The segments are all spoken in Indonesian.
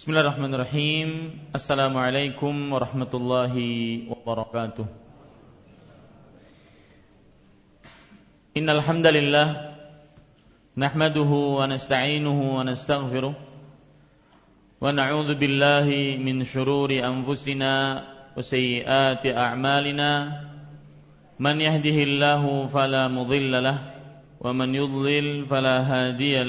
Bismillahirrahmanirrahim. Assalamualaikum warahmatullahi wabarakatuh. Innal hamdalillah nahmaduhu wa nasta'inuhu wa nastaghfiruh wa na'udzu billahi min shururi anfusina wa sayyiati a'malina man yahdihillahu fala mudilla lahu wa man yudlil fala hadiya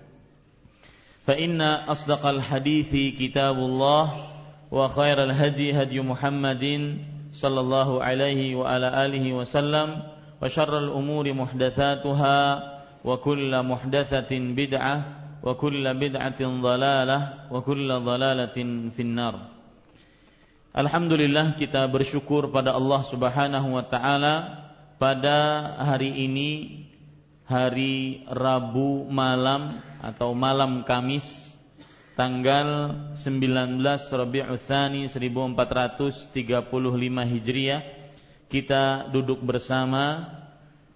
فإن أصدق الحديث كتاب الله وخير الهدي هدي محمد صلى الله عليه وعلى آله وسلم وشر الأمور محدثاتها وكل محدثة بدعة وكل بدعة ضلالة وكل ضلالة في النار. Alhamdulillah kita bersyukur pada Allah Subhanahu wa taala pada hari ini hari Rabu malam atau malam Kamis tanggal 19 Rabiul Tsani 1435 Hijriah kita duduk bersama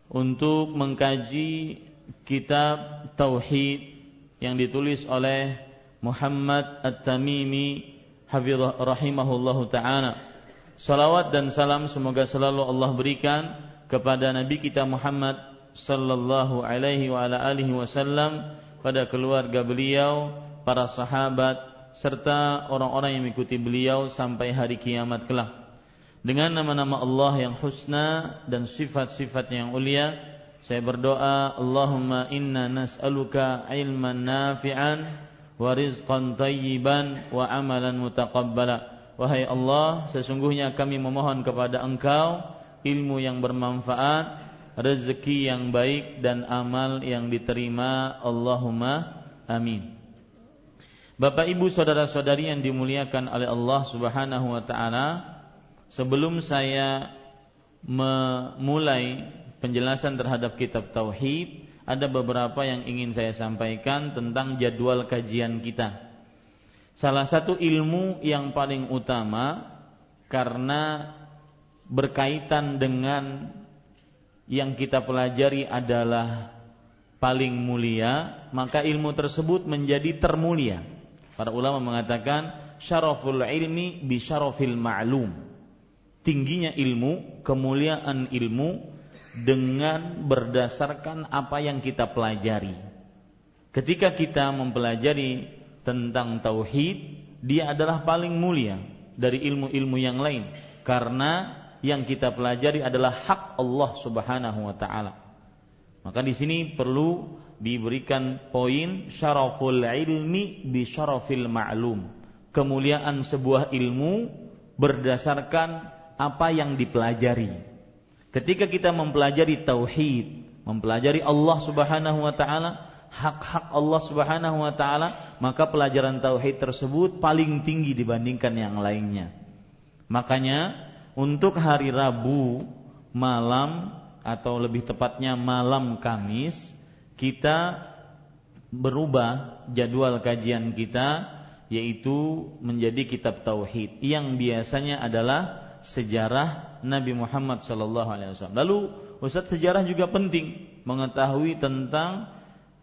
untuk mengkaji kitab tauhid yang ditulis oleh Muhammad At-Tamimi rahimahullahu taala. Salawat dan salam semoga selalu Allah berikan kepada Nabi kita Muhammad sallallahu alaihi wa ala alihi wasallam pada keluarga beliau, para sahabat serta orang-orang yang mengikuti beliau sampai hari kiamat kelak. Dengan nama-nama Allah yang husna dan sifat-sifat yang ulia, saya berdoa, Allahumma inna nas'aluka ilman nafi'an wa rizqan tayyiban wa amalan mutaqabbala. Wahai Allah, sesungguhnya kami memohon kepada Engkau ilmu yang bermanfaat rezeki yang baik dan amal yang diterima Allahumma amin. Bapak Ibu saudara-saudari yang dimuliakan oleh Allah Subhanahu wa taala sebelum saya memulai penjelasan terhadap kitab tauhid ada beberapa yang ingin saya sampaikan tentang jadwal kajian kita. Salah satu ilmu yang paling utama karena berkaitan dengan yang kita pelajari adalah paling mulia, maka ilmu tersebut menjadi termulia. Para ulama mengatakan syaraful ilmi bi syarafil ma'lum. Tingginya ilmu, kemuliaan ilmu dengan berdasarkan apa yang kita pelajari. Ketika kita mempelajari tentang tauhid, dia adalah paling mulia dari ilmu-ilmu yang lain karena yang kita pelajari adalah hak Allah Subhanahu wa taala. Maka di sini perlu diberikan poin syaraful ilmi bi syarafil ma'lum. Kemuliaan sebuah ilmu berdasarkan apa yang dipelajari. Ketika kita mempelajari tauhid, mempelajari Allah Subhanahu wa taala, hak-hak Allah Subhanahu wa taala, maka pelajaran tauhid tersebut paling tinggi dibandingkan yang lainnya. Makanya untuk hari Rabu malam atau lebih tepatnya malam Kamis kita berubah jadwal kajian kita yaitu menjadi kitab tauhid yang biasanya adalah sejarah Nabi Muhammad sallallahu alaihi wasallam. Lalu Ustaz sejarah juga penting mengetahui tentang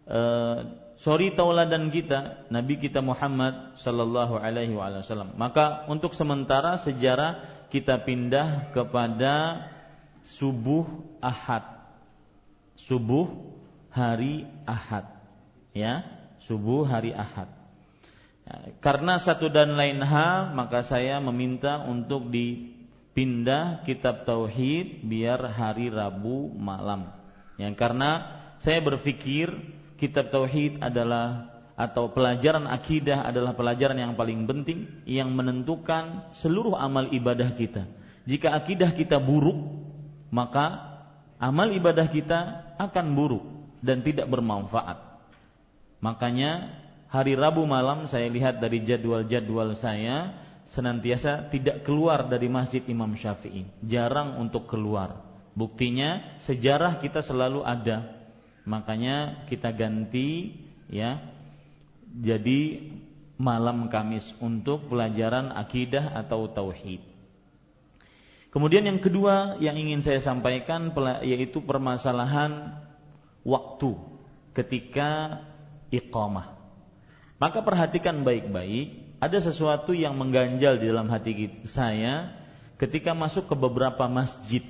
uh, sorry tauladan kita Nabi kita Muhammad sallallahu alaihi wasallam. Maka untuk sementara sejarah kita pindah kepada subuh Ahad. Subuh hari Ahad. Ya, subuh hari Ahad. Ya, karena satu dan lain hal, maka saya meminta untuk dipindah kitab tauhid biar hari Rabu malam. Ya, karena saya berpikir kitab tauhid adalah atau pelajaran akidah adalah pelajaran yang paling penting yang menentukan seluruh amal ibadah kita. Jika akidah kita buruk, maka amal ibadah kita akan buruk dan tidak bermanfaat. Makanya hari Rabu malam saya lihat dari jadwal-jadwal saya senantiasa tidak keluar dari Masjid Imam Syafi'i, jarang untuk keluar. Buktinya sejarah kita selalu ada. Makanya kita ganti ya jadi malam Kamis untuk pelajaran akidah atau tauhid. Kemudian yang kedua yang ingin saya sampaikan yaitu permasalahan waktu ketika iqamah. Maka perhatikan baik-baik, ada sesuatu yang mengganjal di dalam hati saya ketika masuk ke beberapa masjid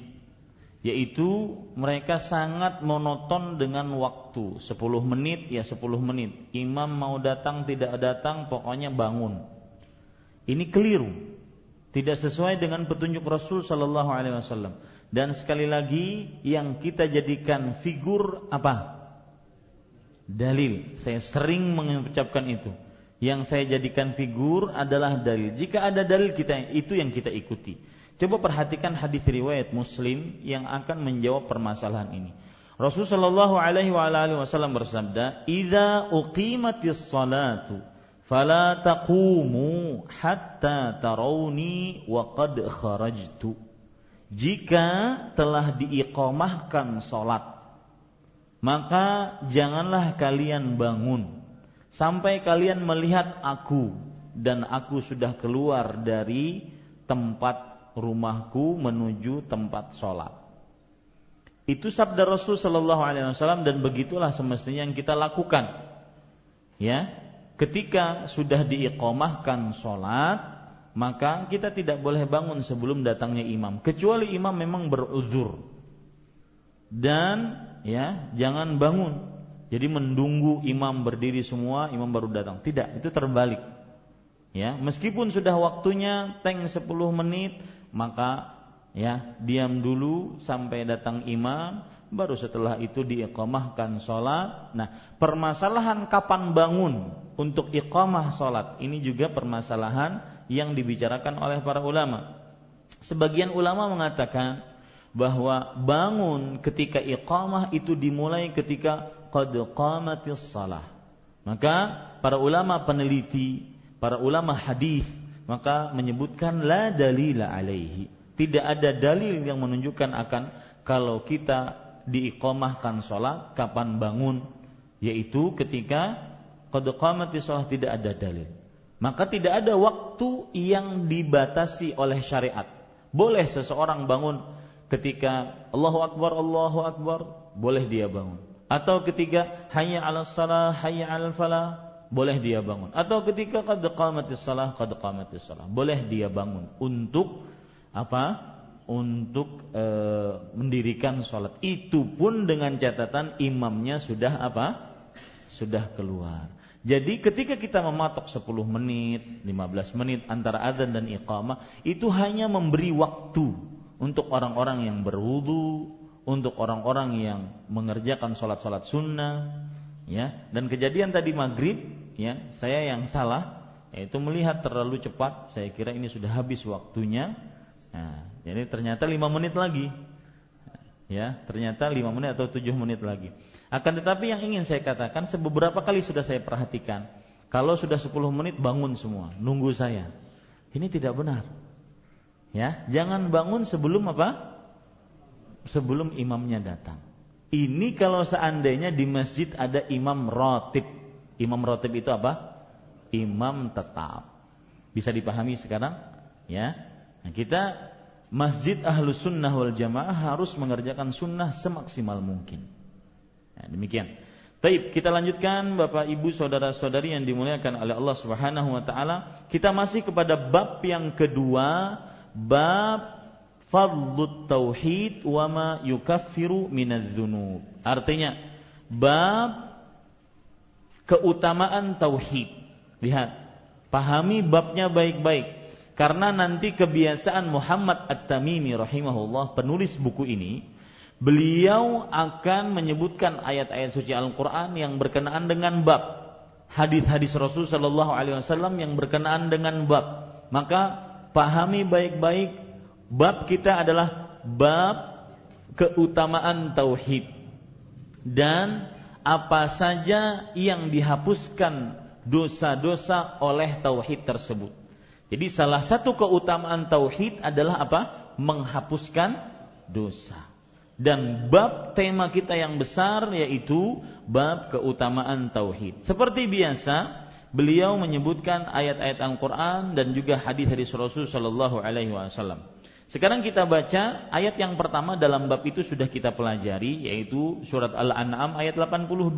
yaitu mereka sangat monoton dengan waktu. 10 menit ya 10 menit. Imam mau datang tidak datang pokoknya bangun. Ini keliru. Tidak sesuai dengan petunjuk Rasul Shallallahu Alaihi Wasallam. Dan sekali lagi yang kita jadikan figur apa? Dalil. Saya sering mengucapkan itu. Yang saya jadikan figur adalah dalil. Jika ada dalil kita itu yang kita ikuti Coba perhatikan hadis riwayat Muslim yang akan menjawab permasalahan ini. Rasulullah Shallallahu alaihi wasallam bersabda, "Idza uqimatis salatu fala taqumu hatta tarawni wa qad kharajtu." Jika telah diiqamahkan salat, maka janganlah kalian bangun sampai kalian melihat aku dan aku sudah keluar dari tempat rumahku menuju tempat sholat. Itu sabda Rasul Shallallahu Alaihi Wasallam dan begitulah semestinya yang kita lakukan. Ya, ketika sudah diiqomahkan sholat, maka kita tidak boleh bangun sebelum datangnya imam, kecuali imam memang beruzur. Dan ya, jangan bangun. Jadi menunggu imam berdiri semua, imam baru datang. Tidak, itu terbalik. Ya, meskipun sudah waktunya tank 10 menit, maka ya diam dulu sampai datang imam baru setelah itu diiqamahkan sholat. Nah, permasalahan kapan bangun untuk iqamah sholat ini juga permasalahan yang dibicarakan oleh para ulama. Sebagian ulama mengatakan bahwa bangun ketika iqamah itu dimulai ketika qad qamatis salah. Maka para ulama peneliti, para ulama hadis maka menyebutkan la dalila alaihi. Tidak ada dalil yang menunjukkan akan kalau kita diiqamahkan sholat kapan bangun yaitu ketika qad sholat tidak ada dalil. Maka tidak ada waktu yang dibatasi oleh syariat. Boleh seseorang bangun ketika Allahu Akbar, Allahu Akbar, boleh dia bangun. Atau ketika hayya 'alas salah, hayya 'alal falah, boleh dia bangun. Atau ketika qad qamatis salah, qad qamatis salah. Boleh dia bangun untuk apa? Untuk e, mendirikan sholat. Itu pun dengan catatan imamnya sudah apa? Sudah keluar. Jadi ketika kita mematok 10 menit, 15 menit antara adzan dan iqamah, itu hanya memberi waktu untuk orang-orang yang berwudu, untuk orang-orang yang mengerjakan sholat-sholat sunnah, ya. Dan kejadian tadi maghrib ya saya yang salah yaitu melihat terlalu cepat saya kira ini sudah habis waktunya. Nah, jadi ternyata lima menit lagi. Ya ternyata lima menit atau tujuh menit lagi. Akan tetapi yang ingin saya katakan sebeberapa kali sudah saya perhatikan kalau sudah sepuluh menit bangun semua nunggu saya. Ini tidak benar. Ya jangan bangun sebelum apa? Sebelum imamnya datang. Ini kalau seandainya di masjid ada imam rotib Imam rotib itu apa? Imam tetap. Bisa dipahami sekarang? Ya. Nah, kita Masjid Ahlus Sunnah wal Jamaah harus mengerjakan sunnah semaksimal mungkin. Nah, demikian. Baik, kita lanjutkan Bapak Ibu saudara-saudari yang dimuliakan oleh Allah Subhanahu wa taala. Kita masih kepada bab yang kedua, bab fadlut tauhid wa ma yukaffiru minadz. Artinya, bab keutamaan tauhid. Lihat, Pahami babnya baik-baik. Karena nanti kebiasaan Muhammad At-Tamimi rahimahullah penulis buku ini beliau akan menyebutkan ayat-ayat suci Al-Qur'an yang berkenaan dengan bab hadis-hadis Rasul Shallallahu alaihi wasallam yang berkenaan dengan bab. Maka pahami baik-baik bab kita adalah bab keutamaan tauhid dan apa saja yang dihapuskan dosa-dosa oleh tauhid tersebut. Jadi salah satu keutamaan tauhid adalah apa? Menghapuskan dosa. Dan bab tema kita yang besar yaitu bab keutamaan tauhid. Seperti biasa, beliau menyebutkan ayat-ayat Al-Qur'an dan juga hadis-hadis Rasul sallallahu alaihi wasallam. Sekarang kita baca ayat yang pertama dalam bab itu sudah kita pelajari yaitu surat Al-An'am ayat 82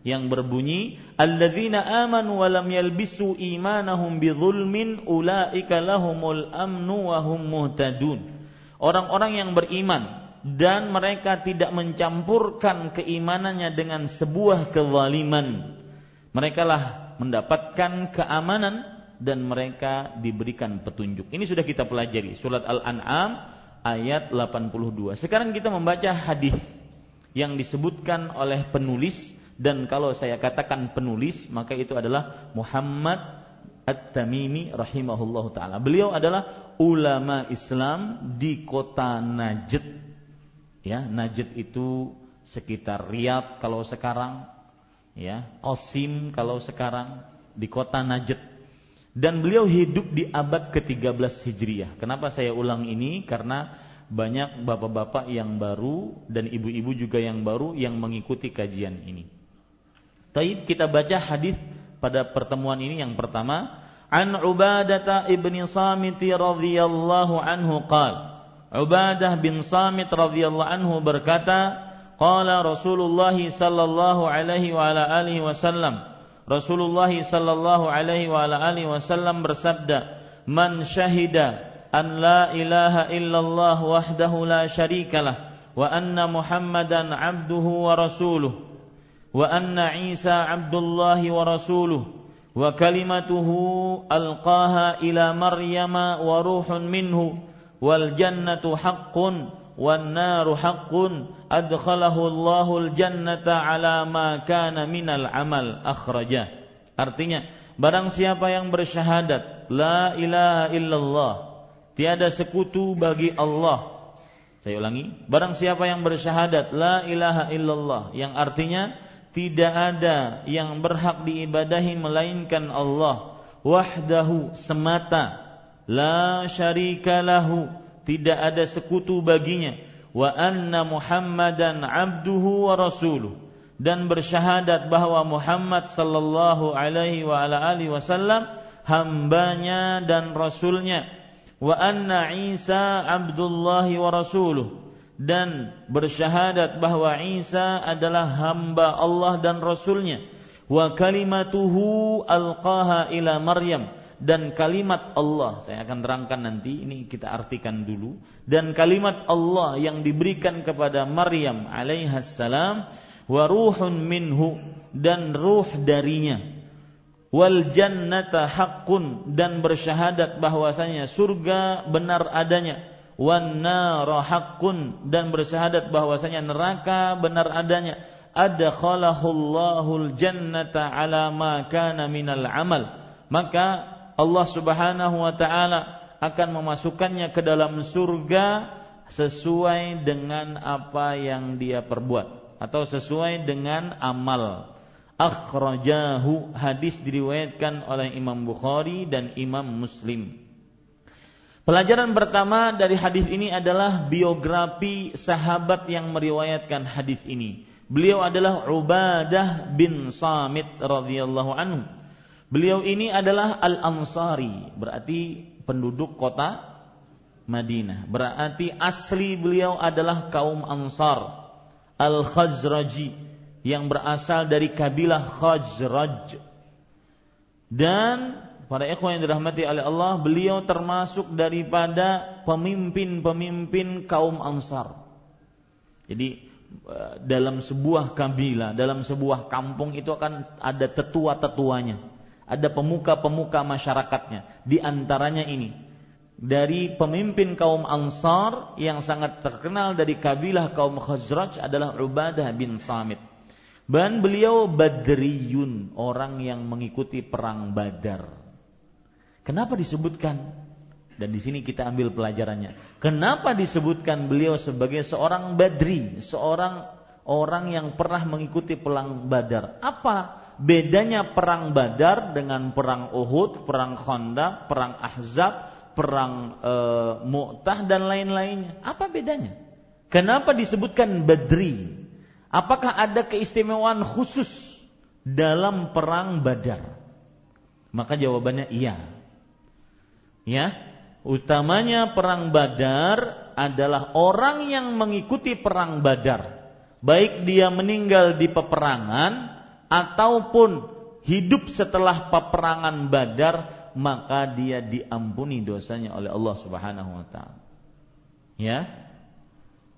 yang berbunyi alladzina amanu wa lam yalbisu imanahum bidzulmin ulaika lahumul amnu wa hum muhtadun. Orang-orang yang beriman dan mereka tidak mencampurkan keimanannya dengan sebuah kezaliman. Mereka lah mendapatkan keamanan dan mereka diberikan petunjuk. Ini sudah kita pelajari surat Al-An'am ayat 82. Sekarang kita membaca hadis yang disebutkan oleh penulis dan kalau saya katakan penulis maka itu adalah Muhammad At-Tamimi rahimahullahu taala. Beliau adalah ulama Islam di kota Najd. Ya, Najd itu sekitar Riyadh kalau sekarang, ya, Qasim kalau sekarang di kota Najd. Dan beliau hidup di abad ke-13 Hijriah. Kenapa saya ulang ini? Karena banyak bapak-bapak yang baru dan ibu-ibu juga yang baru yang mengikuti kajian ini. Taib kita baca hadis pada pertemuan ini yang pertama An Ubadah ibni Samit radhiyallahu anhu qal Ubadah bin Samit radhiyallahu anhu berkata qala Rasulullah sallallahu alaihi wa ala alihi wasallam Rasulullah sallallahu alaihi wa ala alihi wasallam bersabda man syahida an la ilaha illallah wahdahu la syarikalah wa anna muhammadan abduhu wa rasuluh وأن عيسى عبد الله ورسوله وكلمته ألقاها إلى مريم وروح منه والجنة حق والنار حق أدخله الله الجنة على ما كان من العمل أخرجه Artinya, barang siapa yang bersyahadat la ilaha illallah, tiada sekutu bagi Allah. Saya ulangi, barang siapa yang bersyahadat la ilaha illallah, yang artinya tidak ada yang berhak diibadahi melainkan Allah wahdahu semata la syarika lahu tidak ada sekutu baginya. Wa anna muhammadan abduhu wa rasuluh. Dan bersyahadat bahwa Muhammad sallallahu alaihi wa ala alihi wasallam hambanya dan rasulnya. Wa anna Isa abdullahi wa rasuluh. Dan bersyahadat bahwa Isa adalah hamba Allah dan Rasulnya. Wa kalimatuhu alqaha ila Maryam dan kalimat Allah saya akan terangkan nanti ini kita artikan dulu. Dan kalimat Allah yang diberikan kepada Maryam alaihissalam wa ruhun minhu dan ruh darinya. Wal jannata haqqun dan bersyahadat bahwasanya surga benar adanya. Wan haqqun dan bersyahadat bahwasanya neraka benar adanya. Adkhalahullahu jannata ala ma kana minal amal. Maka Allah Subhanahu wa taala akan memasukkannya ke dalam surga sesuai dengan apa yang dia perbuat atau sesuai dengan amal akhrajahu hadis diriwayatkan oleh Imam Bukhari dan Imam Muslim Pelajaran pertama dari hadis ini adalah biografi sahabat yang meriwayatkan hadis ini. Beliau adalah Ubadah bin Samit radhiyallahu anhu. Beliau ini adalah Al-Ansari, berarti penduduk kota Madinah. Berarti asli beliau adalah kaum Ansar, Al-Khazraji yang berasal dari kabilah Khazraj. Dan para ikhwan yang dirahmati oleh Allah, beliau termasuk daripada pemimpin-pemimpin kaum Ansar. Jadi eh, dalam sebuah kabilah, dalam sebuah kampung itu akan ada tetua-tetuanya. Ada pemuka-pemuka masyarakatnya. Di antaranya ini. Dari pemimpin kaum Ansar yang sangat terkenal dari kabilah kaum Khazraj adalah Ubadah bin Samit. Dan beliau Badriyun, orang yang mengikuti perang Badar. Kenapa disebutkan? Dan di sini kita ambil pelajarannya. Kenapa disebutkan beliau sebagai seorang Badri, seorang orang yang pernah mengikuti perang Badar? Apa bedanya perang Badar dengan perang Uhud, perang Khandaq, perang Ahzab, perang e, Mu'tah dan lain-lainnya? Apa bedanya? Kenapa disebutkan Badri? Apakah ada keistimewaan khusus dalam perang Badar? Maka jawabannya iya. Ya, utamanya perang Badar adalah orang yang mengikuti perang Badar, baik dia meninggal di peperangan ataupun hidup setelah peperangan Badar, maka dia diampuni dosanya oleh Allah Subhanahu wa taala. Ya,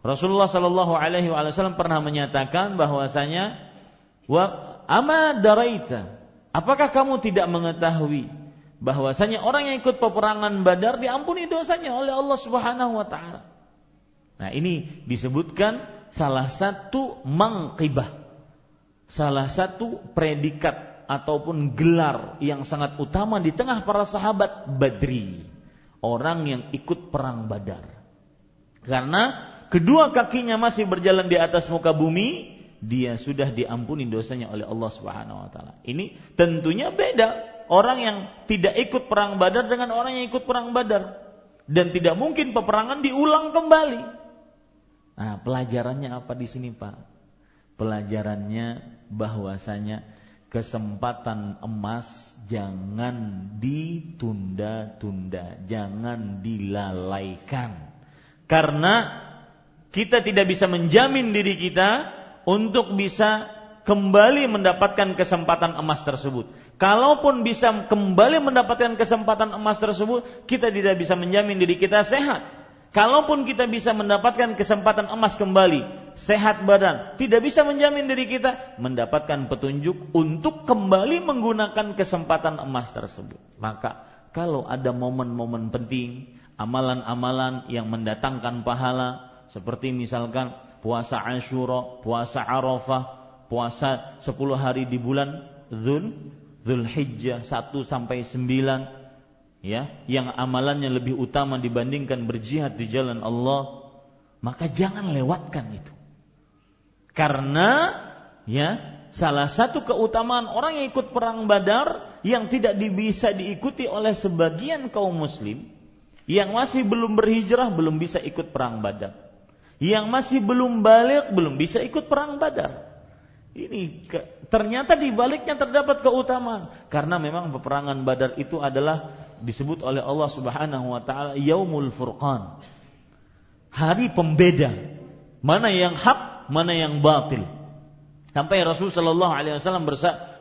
Rasulullah Shallallahu Alaihi Wasallam pernah menyatakan bahwasanya wa ama daraita. Apakah kamu tidak mengetahui bahwasanya orang yang ikut peperangan Badar diampuni dosanya oleh Allah Subhanahu wa taala. Nah, ini disebutkan salah satu mangkibah. Salah satu predikat ataupun gelar yang sangat utama di tengah para sahabat Badri. Orang yang ikut perang Badar. Karena kedua kakinya masih berjalan di atas muka bumi, dia sudah diampuni dosanya oleh Allah Subhanahu wa taala. Ini tentunya beda orang yang tidak ikut perang Badar dengan orang yang ikut perang Badar dan tidak mungkin peperangan diulang kembali. Nah, pelajarannya apa di sini, Pak? Pelajarannya bahwasanya kesempatan emas jangan ditunda-tunda, jangan dilalaikan. Karena kita tidak bisa menjamin diri kita untuk bisa kembali mendapatkan kesempatan emas tersebut. Kalaupun bisa kembali mendapatkan kesempatan emas tersebut, kita tidak bisa menjamin diri kita sehat. Kalaupun kita bisa mendapatkan kesempatan emas kembali, sehat badan, tidak bisa menjamin diri kita mendapatkan petunjuk untuk kembali menggunakan kesempatan emas tersebut. Maka kalau ada momen-momen penting, amalan-amalan yang mendatangkan pahala, seperti misalkan puasa Ashura, puasa Arafah, puasa 10 hari di bulan Dzul Dzulhijjah 1 sampai 9 ya, yang amalannya lebih utama dibandingkan berjihad di jalan Allah, maka jangan lewatkan itu. Karena ya, salah satu keutamaan orang yang ikut perang Badar yang tidak bisa diikuti oleh sebagian kaum muslim yang masih belum berhijrah belum bisa ikut perang Badar yang masih belum balik belum bisa ikut perang Badar. Ini ternyata di baliknya terdapat keutamaan karena memang peperangan Badar itu adalah disebut oleh Allah Subhanahu wa taala Yaumul Furqan. Hari pembeda mana yang hak, mana yang batil. Sampai Rasul sallallahu alaihi wasallam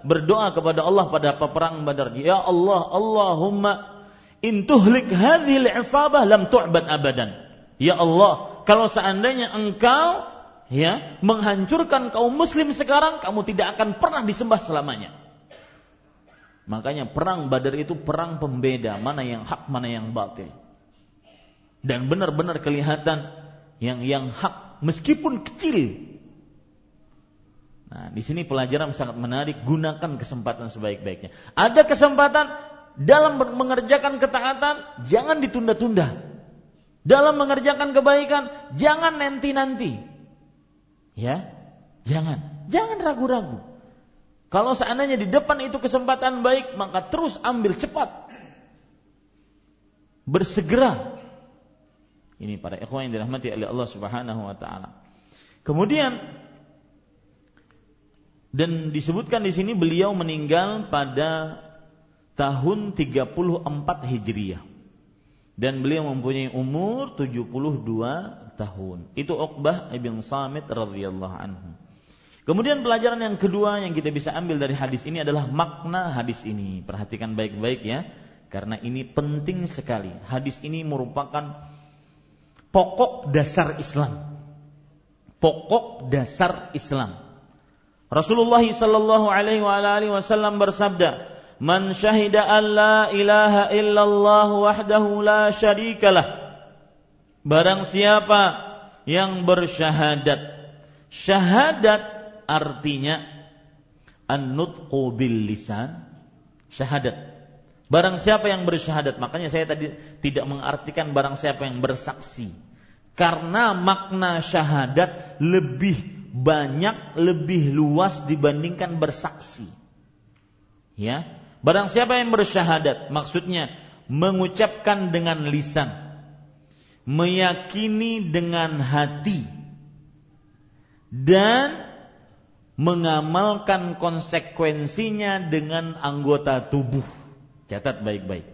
berdoa kepada Allah pada peperangan Badar, "Ya Allah, Allahumma in tuhlik hadhil isabah lam tu'bad abadan." Ya Allah, kalau seandainya engkau ya menghancurkan kaum muslim sekarang, kamu tidak akan pernah disembah selamanya. Makanya perang Badar itu perang pembeda, mana yang hak, mana yang batil. Dan benar-benar kelihatan yang yang hak meskipun kecil. Nah, di sini pelajaran sangat menarik, gunakan kesempatan sebaik-baiknya. Ada kesempatan dalam mengerjakan ketaatan, jangan ditunda-tunda dalam mengerjakan kebaikan jangan nanti-nanti. Ya, jangan, jangan ragu-ragu. Kalau seandainya di depan itu kesempatan baik, maka terus ambil cepat. Bersegera. Ini para ikhwan yang dirahmati oleh Allah Subhanahu wa taala. Kemudian dan disebutkan di sini beliau meninggal pada tahun 34 Hijriah dan beliau mempunyai umur 72 tahun. Itu Uqbah ibn Samit radhiyallahu anhu. Kemudian pelajaran yang kedua yang kita bisa ambil dari hadis ini adalah makna hadis ini. Perhatikan baik-baik ya, karena ini penting sekali. Hadis ini merupakan pokok dasar Islam. Pokok dasar Islam. Rasulullah sallallahu alaihi wasallam bersabda, Man syahida an la ilaha illallah wahdahu la syarikalah. Barang siapa yang bersyahadat. Syahadat artinya an-nutqu bil lisan. Syahadat. Barang siapa yang bersyahadat, makanya saya tadi tidak mengartikan barang siapa yang bersaksi. Karena makna syahadat lebih banyak, lebih luas dibandingkan bersaksi. Ya, barang siapa yang bersyahadat, maksudnya mengucapkan dengan lisan, meyakini dengan hati, dan mengamalkan konsekuensinya dengan anggota tubuh. Catat baik-baik.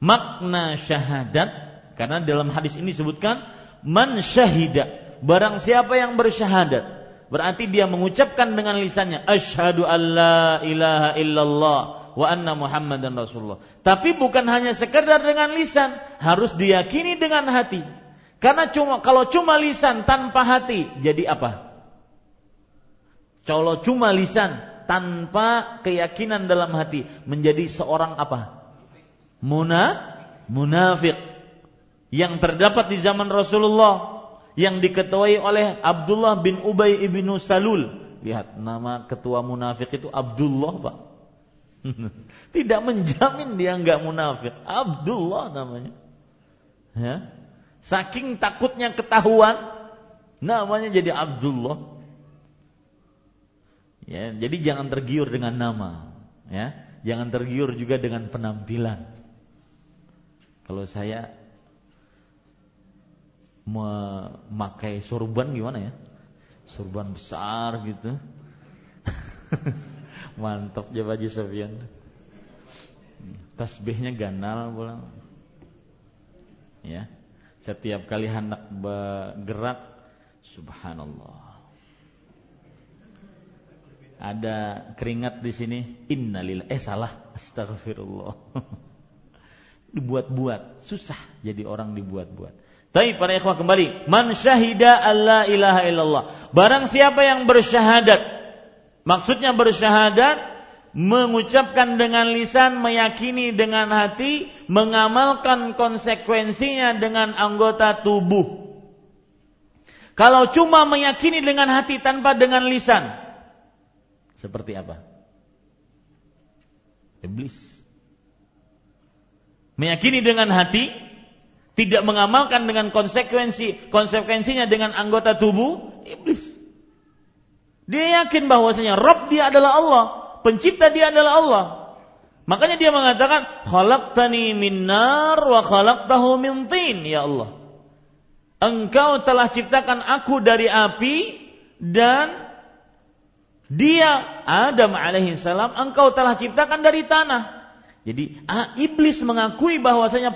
Makna syahadat karena dalam hadis ini disebutkan man syahida. Barang siapa yang bersyahadat berarti dia mengucapkan dengan lisannya asyhadu alla ilaha illallah wa anna muhammadan rasulullah. Tapi bukan hanya sekedar dengan lisan harus diyakini dengan hati. Karena cuma kalau cuma lisan tanpa hati jadi apa? Kalau cuma lisan tanpa keyakinan dalam hati menjadi seorang apa? Muna, munafik yang terdapat di zaman Rasulullah yang diketuai oleh Abdullah bin Ubay ibn Salul. Lihat nama ketua munafik itu Abdullah pak. Tidak menjamin dia nggak munafik. Abdullah namanya. Ya. Saking takutnya ketahuan, namanya jadi Abdullah. Ya, jadi jangan tergiur dengan nama, ya. Jangan tergiur juga dengan penampilan. Kalau saya memakai sorban gimana ya? Sorban besar gitu. Mantap ya Haji Sofian. Tasbihnya ganal pulang. Ya. Setiap kali hendak bergerak subhanallah. Ada keringat di sini. Innalillah. Eh salah. Astagfirullah. dibuat-buat, susah jadi orang dibuat-buat. Tapi para ikhwah kembali, man syahida alla ilaha illallah. Barang siapa yang bersyahadat, maksudnya bersyahadat mengucapkan dengan lisan, meyakini dengan hati, mengamalkan konsekuensinya dengan anggota tubuh. Kalau cuma meyakini dengan hati tanpa dengan lisan, seperti apa? Iblis. Meyakini dengan hati, tidak mengamalkan dengan konsekuensi konsekuensinya dengan anggota tubuh iblis. Dia yakin bahwasanya Rob dia adalah Allah, pencipta dia adalah Allah. Makanya dia mengatakan, "Khalaqtani min nar wa khalaqtahu min tin." Ya Allah. Engkau telah ciptakan aku dari api dan dia Adam alaihi salam engkau telah ciptakan dari tanah. Jadi ah, iblis mengakui bahwasanya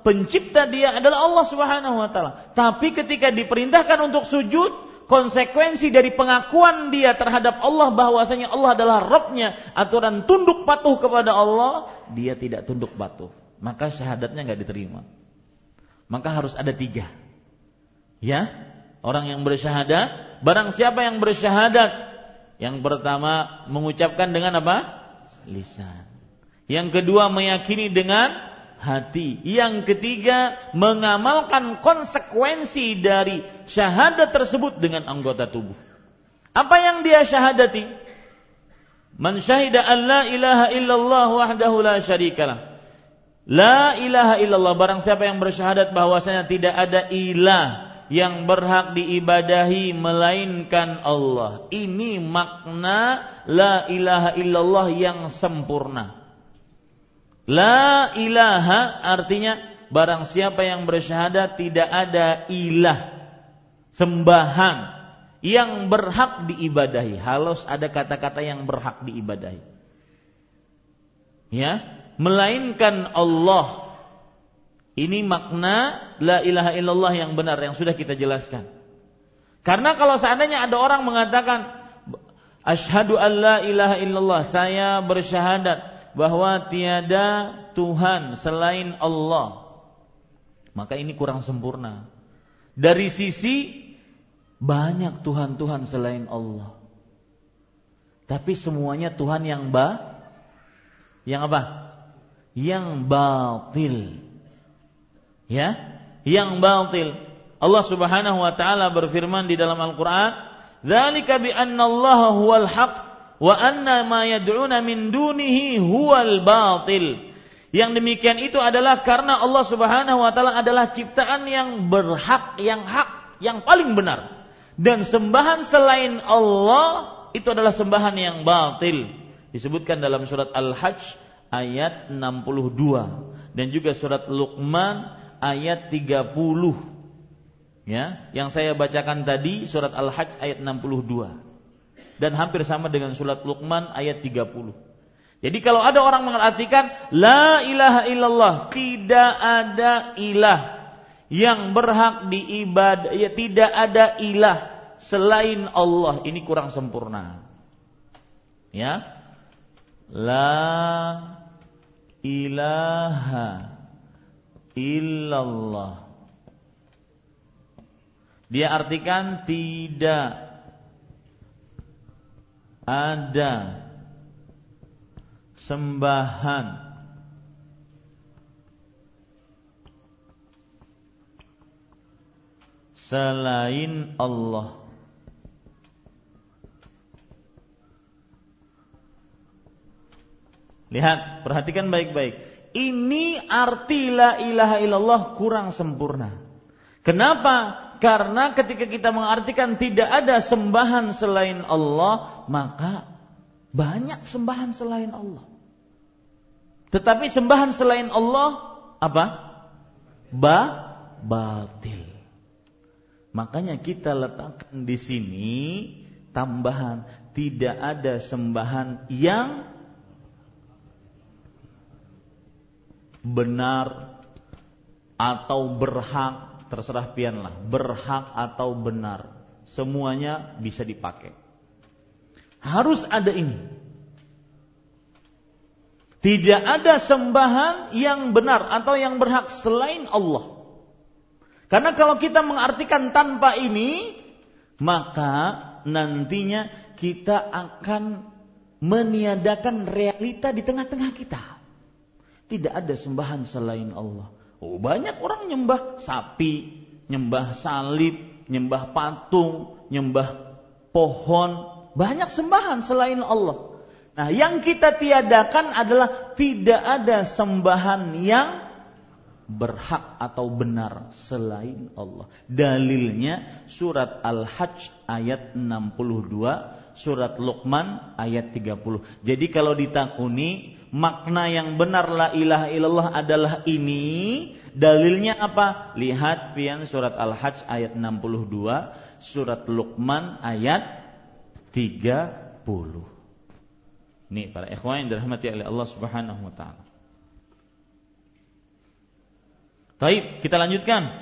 pencipta dia adalah Allah Subhanahu wa taala. Tapi ketika diperintahkan untuk sujud, konsekuensi dari pengakuan dia terhadap Allah bahwasanya Allah adalah Robnya, aturan tunduk patuh kepada Allah, dia tidak tunduk patuh. Maka syahadatnya nggak diterima. Maka harus ada tiga. Ya, orang yang bersyahadat, barang siapa yang bersyahadat, yang pertama mengucapkan dengan apa? Lisan. Yang kedua meyakini dengan hati. Yang ketiga mengamalkan konsekuensi dari syahadat tersebut dengan anggota tubuh. Apa yang dia syahadati? Man syahida an la ilaha illallah wahdahu la syarikalah. La ilaha illallah barang siapa yang bersyahadat bahwasanya tidak ada ilah yang berhak diibadahi melainkan Allah. Ini makna la ilaha illallah yang sempurna. La ilaha artinya barang siapa yang bersyahadat tidak ada ilah sembahan yang berhak diibadahi. Halus ada kata-kata yang berhak diibadahi. Ya, melainkan Allah. Ini makna la ilaha illallah yang benar yang sudah kita jelaskan. Karena kalau seandainya ada orang mengatakan asyhadu alla ilaha illallah, saya bersyahadat bahwa tiada Tuhan selain Allah, maka ini kurang sempurna. Dari sisi banyak Tuhan-Tuhan selain Allah. Tapi semuanya Tuhan yang ba yang apa? Yang batil. Ya, yang batil. Allah Subhanahu wa taala berfirman di dalam Al-Qur'an, "Dzalika bi Allah huwal haq wa anna ma yad'una min dunihi huwal batil." Yang demikian itu adalah karena Allah Subhanahu wa taala adalah ciptaan yang berhak, yang hak, yang paling benar. Dan sembahan selain Allah itu adalah sembahan yang batil. Disebutkan dalam surat Al-Hajj ayat 62 dan juga surat Luqman ayat 30. Ya, yang saya bacakan tadi surat Al-Hajj ayat 62. Dan hampir sama dengan surat Luqman ayat 30. Jadi kalau ada orang mengartikan la ilaha illallah, tidak ada ilah yang berhak diibadah, ya tidak ada ilah selain Allah, ini kurang sempurna. Ya. La ilaha illallah. Dia artikan tidak ada sembahan selain Allah. Lihat, perhatikan baik-baik ini arti la ilaha illallah kurang sempurna. Kenapa? Karena ketika kita mengartikan tidak ada sembahan selain Allah, maka banyak sembahan selain Allah. Tetapi sembahan selain Allah apa? Ba batil. Makanya kita letakkan di sini tambahan tidak ada sembahan yang benar atau berhak terserah pianlah berhak atau benar semuanya bisa dipakai. Harus ada ini. Tidak ada sembahan yang benar atau yang berhak selain Allah. Karena kalau kita mengartikan tanpa ini maka nantinya kita akan meniadakan realita di tengah-tengah kita. Tidak ada sembahan selain Allah. Oh, banyak orang nyembah sapi, nyembah salib, nyembah patung, nyembah pohon, banyak sembahan selain Allah. Nah, yang kita tiadakan adalah tidak ada sembahan yang berhak atau benar selain Allah. Dalilnya surat Al-Hajj ayat 62, surat Luqman ayat 30. Jadi kalau ditakuni makna yang benar la ilaha illallah adalah ini. Dalilnya apa? Lihat pian surat al-hajj ayat 62 surat luqman ayat 30 ini para ikhwan yang dirahmati oleh Allah Subhanahu wa taala. Baik, kita lanjutkan.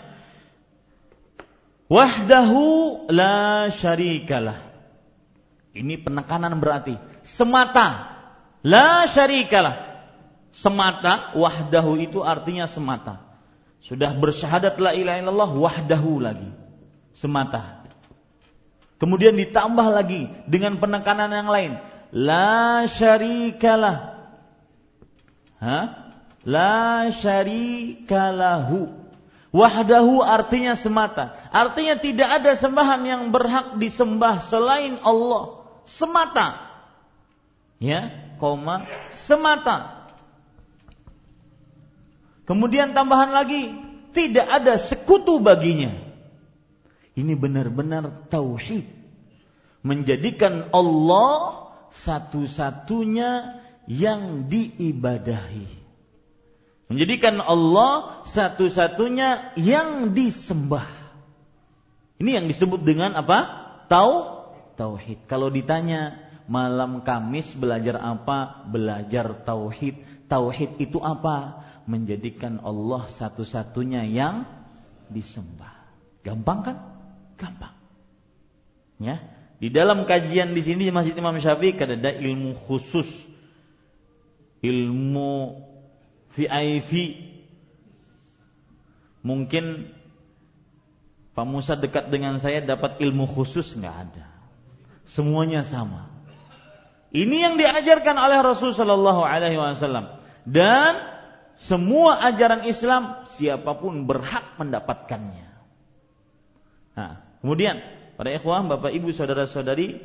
Wahdahu la syarikalah. Ini penekanan berarti. Semata La syarikalah. Semata, wahdahu itu artinya semata. Sudah bersyahadat la ilaha illallah wahdahu lagi. Semata. Kemudian ditambah lagi dengan penekanan yang lain. La syarikalah. Hah? La syarikalahu. Wahdahu artinya semata. Artinya tidak ada sembahan yang berhak disembah selain Allah. Semata. Ya, koma semata. Kemudian tambahan lagi, tidak ada sekutu baginya. Ini benar-benar tauhid. Menjadikan Allah satu-satunya yang diibadahi. Menjadikan Allah satu-satunya yang disembah. Ini yang disebut dengan apa? Tau tauhid. Kalau ditanya malam Kamis belajar apa? Belajar tauhid. Tauhid itu apa? Menjadikan Allah satu-satunya yang disembah. Gampang kan? Gampang. Ya. Di dalam kajian di sini Masjid Imam Syafi'i ada ilmu khusus. Ilmu VIP. Mungkin Pak Musa dekat dengan saya dapat ilmu khusus nggak ada. Semuanya sama Ini yang diajarkan oleh Rasul Shallallahu Alaihi Wasallam. Dan semua ajaran Islam siapa pun berhak mendapatkannya. Nah, kemudian para ikhwah, bapak ibu, saudara saudari,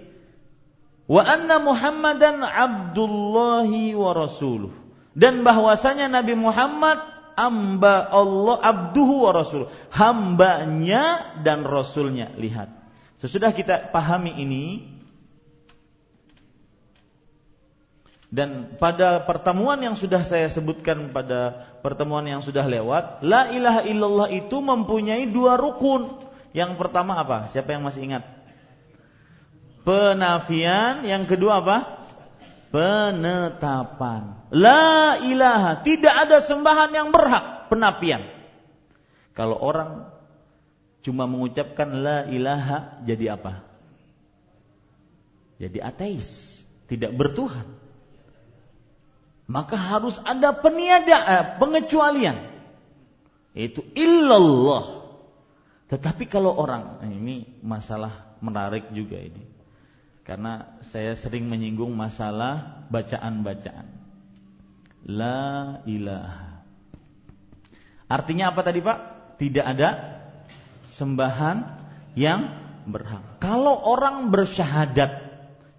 wa anna Muhammadan Abdullahi wa Rasuluh. Dan bahwasanya Nabi Muhammad amba Allah abduhu wa rasul hambanya dan rasulnya. Lihat sesudah kita pahami ini dan pada pertemuan yang sudah saya sebutkan pada pertemuan yang sudah lewat la ilaha illallah itu mempunyai dua rukun yang pertama apa siapa yang masih ingat penafian yang kedua apa penetapan. La ilaha, tidak ada sembahan yang berhak, penapian. Kalau orang cuma mengucapkan la ilaha jadi apa? Jadi ateis, tidak bertuhan. Maka harus ada peniada, eh, pengecualian. Itu illallah. Tetapi kalau orang, nah ini masalah menarik juga ini karena saya sering menyinggung masalah bacaan-bacaan. La ilaha. Artinya apa tadi Pak? Tidak ada sembahan yang berhak. Kalau orang bersyahadat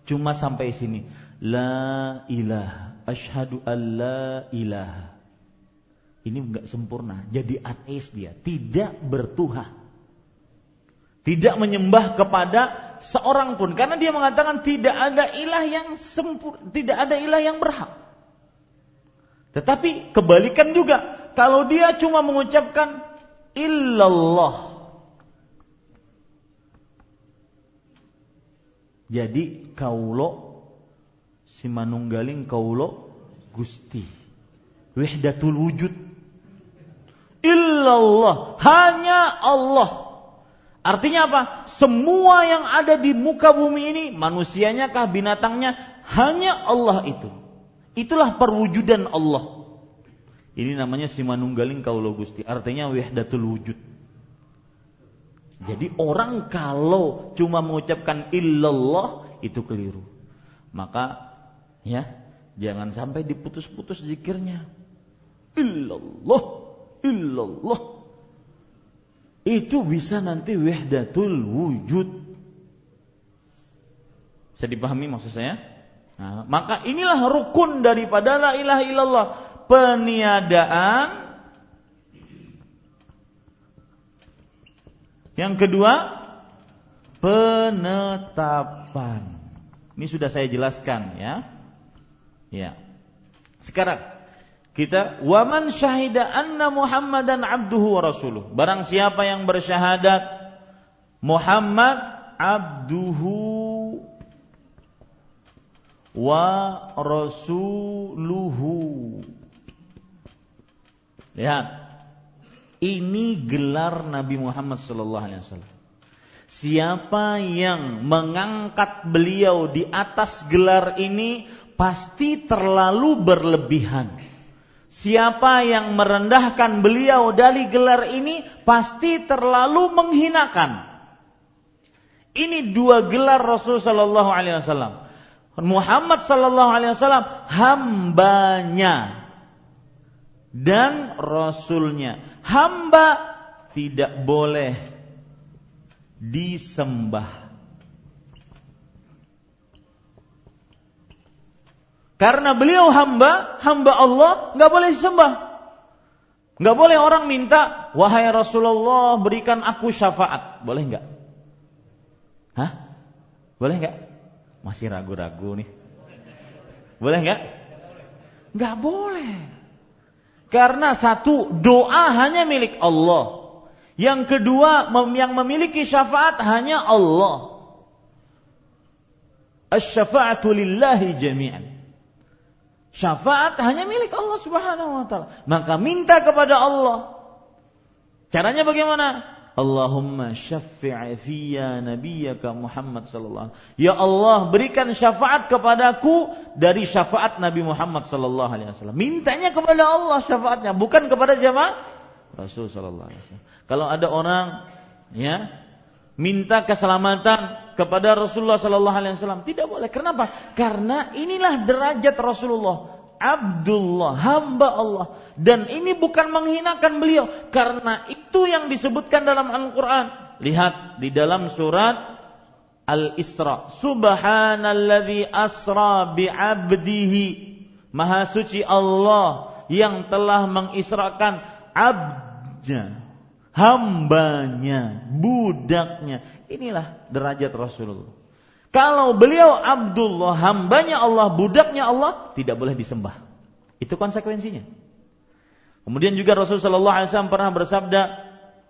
cuma sampai sini, la ilaha, asyhadu alla ilaha. Ini enggak sempurna, jadi ateis dia, tidak bertuhan. Tidak menyembah kepada seorang pun karena dia mengatakan tidak ada ilah yang sempur, tidak ada ilah yang berhak. Tetapi kebalikan juga, kalau dia cuma mengucapkan illallah. Jadi kaulo si manunggaling kaulo Gusti. Wahdatul wujud. Illallah, hanya Allah. Artinya apa? Semua yang ada di muka bumi ini, manusianya kah, binatangnya, hanya Allah itu. Itulah perwujudan Allah. Ini namanya simanunggaling kaulo gusti. Artinya wahdatul wujud. Jadi orang kalau cuma mengucapkan illallah itu keliru. Maka ya jangan sampai diputus-putus zikirnya. Illallah, illallah itu bisa nanti wahdatul wujud. Bisa dipahami maksud saya? Nah, maka inilah rukun daripada la ilaha illallah, peniadaan. Yang kedua, penetapan. Ini sudah saya jelaskan ya. Ya. Sekarang kita waman syahida anna Muhammadan abduhu wa rasuluh. Barang siapa yang bersyahadat Muhammad abduhu wa rasuluhu. Lihat. Ini gelar Nabi Muhammad sallallahu alaihi wasallam. Siapa yang mengangkat beliau di atas gelar ini pasti terlalu berlebihan Siapa yang merendahkan beliau dari gelar ini pasti terlalu menghinakan. Ini dua gelar Rasul Sallallahu Alaihi Wasallam. Muhammad Sallallahu Alaihi Wasallam hambanya dan Rasulnya. Hamba tidak boleh disembah Karena beliau hamba, hamba Allah, nggak boleh disembah. Nggak boleh orang minta, wahai Rasulullah berikan aku syafaat. Boleh nggak? Hah? Boleh nggak? Masih ragu-ragu nih. Boleh nggak? Nggak boleh. Karena satu, doa hanya milik Allah. Yang kedua, yang memiliki syafaat hanya Allah. Asy-syafa'atu lillahi jami'an. Syafaat hanya milik Allah Subhanahu wa taala. Maka minta kepada Allah. Caranya bagaimana? Allahumma syafi'i fiyya nabiyyaka Muhammad sallallahu alaihi Ya Allah, berikan syafaat kepadaku dari syafaat Nabi Muhammad sallallahu alaihi wasallam. Mintanya kepada Allah syafaatnya, bukan kepada jemaah Rasul sallallahu alaihi wasallam. Kalau ada orang ya minta keselamatan kepada Rasulullah sallallahu alaihi wasallam. Tidak boleh. Kenapa? Karena inilah derajat Rasulullah. Abdullah, hamba Allah. Dan ini bukan menghinakan beliau. Karena itu yang disebutkan dalam Al-Quran. Lihat di dalam surat Al-Isra. Subhanalladzi asra bi'abdihi. Maha suci Allah yang telah mengisrakan abdnya hambanya, budaknya. Inilah derajat Rasulullah. Kalau beliau Abdullah, hambanya Allah, budaknya Allah, tidak boleh disembah. Itu konsekuensinya. Kemudian juga Rasulullah SAW pernah bersabda,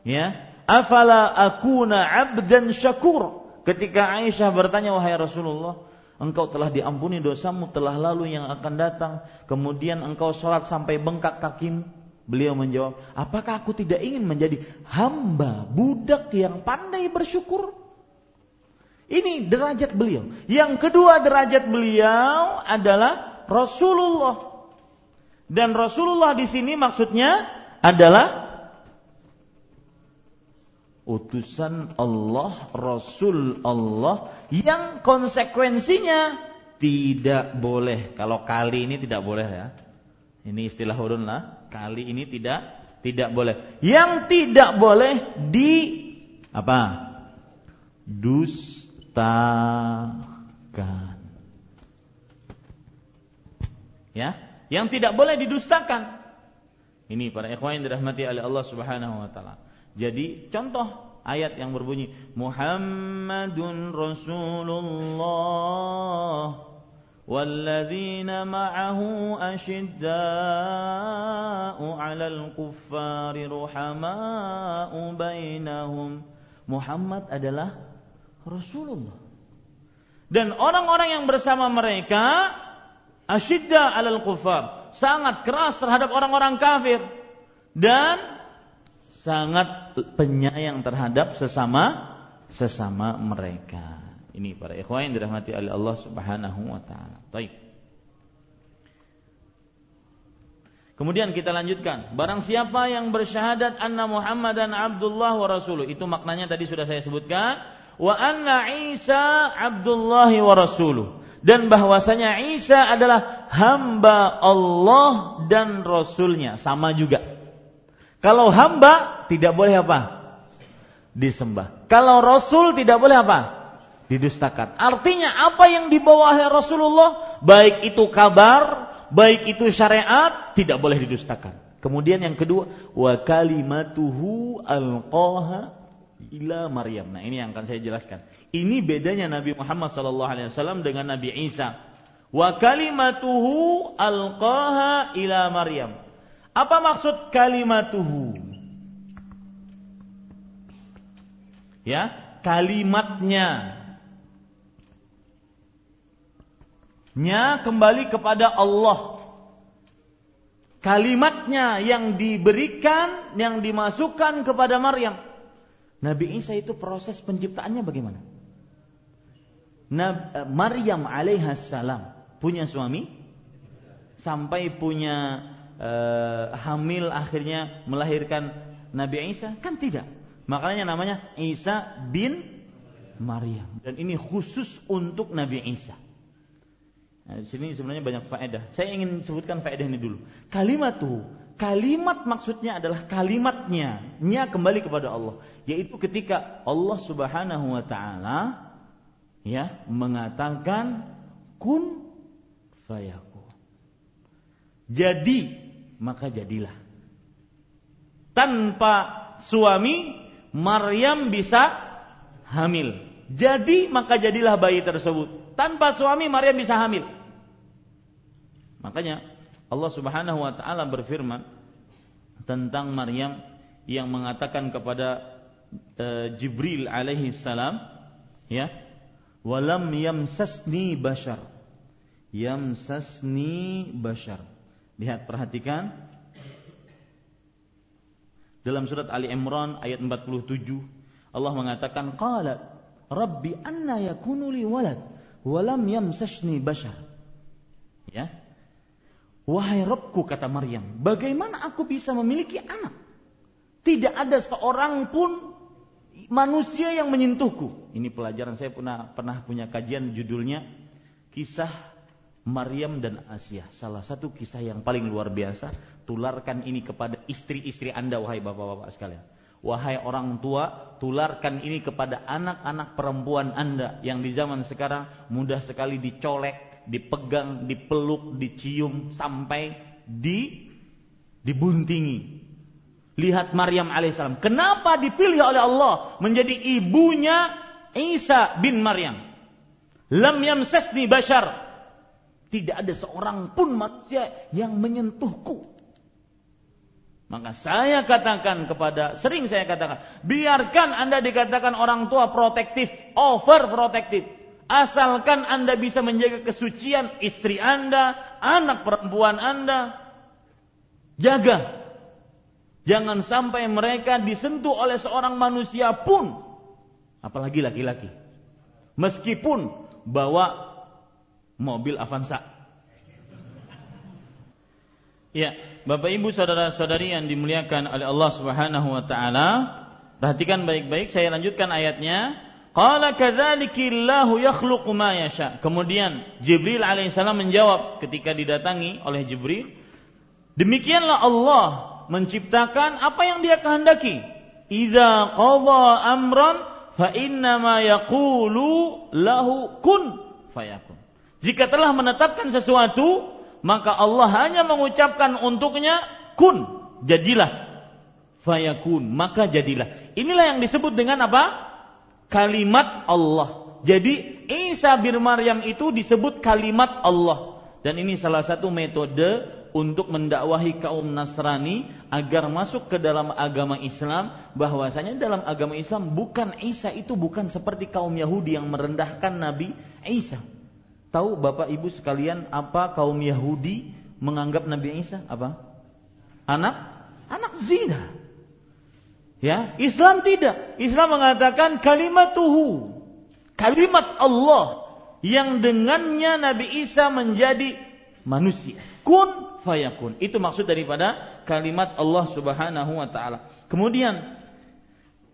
ya, afala akuna abdan syakur. Ketika Aisyah bertanya, wahai Rasulullah, engkau telah diampuni dosamu telah lalu yang akan datang. Kemudian engkau sholat sampai bengkak kakimu. Beliau menjawab, apakah aku tidak ingin menjadi hamba, budak yang pandai bersyukur? Ini derajat beliau. Yang kedua derajat beliau adalah Rasulullah. Dan Rasulullah di sini maksudnya adalah utusan Allah, Rasul Allah yang konsekuensinya tidak boleh. Kalau kali ini tidak boleh ya. Ini istilah urun lah kali ini tidak tidak boleh. Yang tidak boleh di apa? Dustakan. Ya, yang tidak boleh didustakan. Ini para ikhwan yang dirahmati oleh Allah Subhanahu wa taala. Jadi contoh ayat yang berbunyi Muhammadun Rasulullah والذين معه أشداء على الكفار رحماء بينهم Muhammad adalah Rasulullah dan orang-orang yang bersama mereka asyidda alal kufar sangat keras terhadap orang-orang kafir dan sangat penyayang terhadap sesama sesama mereka ini para ikhwan yang dirahmati oleh Allah Subhanahu wa taala. Baik. Kemudian kita lanjutkan. Barang siapa yang bersyahadat anna Muhammadan Abdullah wa Rasuluh. Itu maknanya tadi sudah saya sebutkan. Wa anna Isa Abdullah wa Rasuluh. Dan bahwasanya Isa adalah hamba Allah dan Rasulnya. Sama juga. Kalau hamba tidak boleh apa? Disembah. Kalau Rasul tidak boleh apa? Didustakan. Artinya apa yang dibawa oleh Rasulullah, baik itu kabar, baik itu syariat, tidak boleh didustakan. Kemudian yang kedua, wa kalimatuhu alqaha ila Maryam. Nah, ini yang akan saya jelaskan. Ini bedanya Nabi Muhammad SAW dengan Nabi Isa. Wa kalimatuhu alqaha ila Maryam. Apa maksud kalimatuhu? Ya, kalimatnya nya kembali kepada Allah. Kalimatnya yang diberikan, yang dimasukkan kepada Maryam. Nabi Isa itu proses penciptaannya bagaimana? Eh, Maryam alaihissalam punya suami sampai punya uh, hamil akhirnya melahirkan Nabi Isa kan tidak makanya namanya Isa bin Maryam dan ini khusus untuk Nabi Isa Nah, di sini sebenarnya banyak faedah. Saya ingin sebutkan faedah ini dulu. Kalimat tuh, kalimat maksudnya adalah kalimatnya, nya kembali kepada Allah. Yaitu ketika Allah Subhanahu wa taala ya mengatakan kun fayakun. Jadi maka jadilah. Tanpa suami Maryam bisa hamil. Jadi maka jadilah bayi tersebut. Tanpa suami Maryam bisa hamil. Makanya Allah Subhanahu wa taala berfirman tentang Maryam yang mengatakan kepada uh, Jibril alaihi salam ya walam yamsasni bashar. Yamsasni bashar. Lihat perhatikan. Dalam surat Ali Imran ayat 47 Allah mengatakan qala rabbi anna yakunu li walad walam yamsasni bashar. Ya Wahai Robku kata Maryam, bagaimana aku bisa memiliki anak? Tidak ada seorang pun manusia yang menyentuhku. Ini pelajaran saya pernah pernah punya kajian judulnya kisah Maryam dan Asia. Salah satu kisah yang paling luar biasa. Tularkan ini kepada istri-istri Anda wahai bapak-bapak sekalian. Wahai orang tua, tularkan ini kepada anak-anak perempuan Anda yang di zaman sekarang mudah sekali dicolek, dipegang, dipeluk, dicium sampai di dibuntingi. Lihat Maryam alaihissalam. Kenapa dipilih oleh Allah menjadi ibunya Isa bin Maryam? Lam yamsasni bashar. Tidak ada seorang pun manusia yang menyentuhku. Maka saya katakan kepada, sering saya katakan, biarkan Anda dikatakan orang tua protektif, over protektif. Asalkan Anda bisa menjaga kesucian istri Anda, anak perempuan Anda. Jaga Jangan sampai mereka disentuh oleh seorang manusia pun, apalagi laki-laki. Meskipun bawa mobil Avanza. Ya, Bapak Ibu saudara-saudari yang dimuliakan oleh Allah Subhanahu wa taala, perhatikan baik-baik saya lanjutkan ayatnya. Qala kadzalika yakhluqu ma yasha. Kemudian Jibril alaihissalam menjawab ketika didatangi oleh Jibril, demikianlah Allah menciptakan apa yang dia kehendaki. Idza qadha amran fa inna ma yaqulu lahu kun fayakun. Jika telah menetapkan sesuatu, maka Allah hanya mengucapkan untuknya kun, jadilah. Fayakun, maka jadilah. Inilah yang disebut dengan apa? Kalimat Allah. Jadi Isa bin Maryam itu disebut kalimat Allah. Dan ini salah satu metode untuk mendakwahi kaum Nasrani agar masuk ke dalam agama Islam bahwasanya dalam agama Islam bukan Isa itu bukan seperti kaum Yahudi yang merendahkan Nabi Isa. Tahu Bapak Ibu sekalian apa kaum Yahudi menganggap Nabi Isa apa? Anak anak zina. Ya, Islam tidak. Islam mengatakan kalimat tuhu. Kalimat Allah yang dengannya Nabi Isa menjadi manusia. Kun fayakun. Itu maksud daripada kalimat Allah Subhanahu wa taala. Kemudian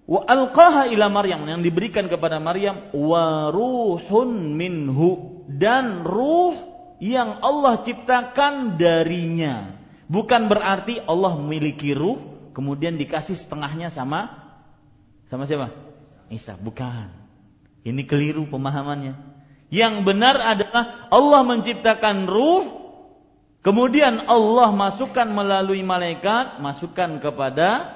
wa alqaha ila Maryam yang diberikan kepada Maryam wa ruhun minhu dan ruh yang Allah ciptakan darinya. Bukan berarti Allah memiliki ruh kemudian dikasih setengahnya sama sama siapa? Isa, bukan. Ini keliru pemahamannya. Yang benar adalah Allah menciptakan ruh Kemudian Allah masukkan melalui malaikat, masukkan kepada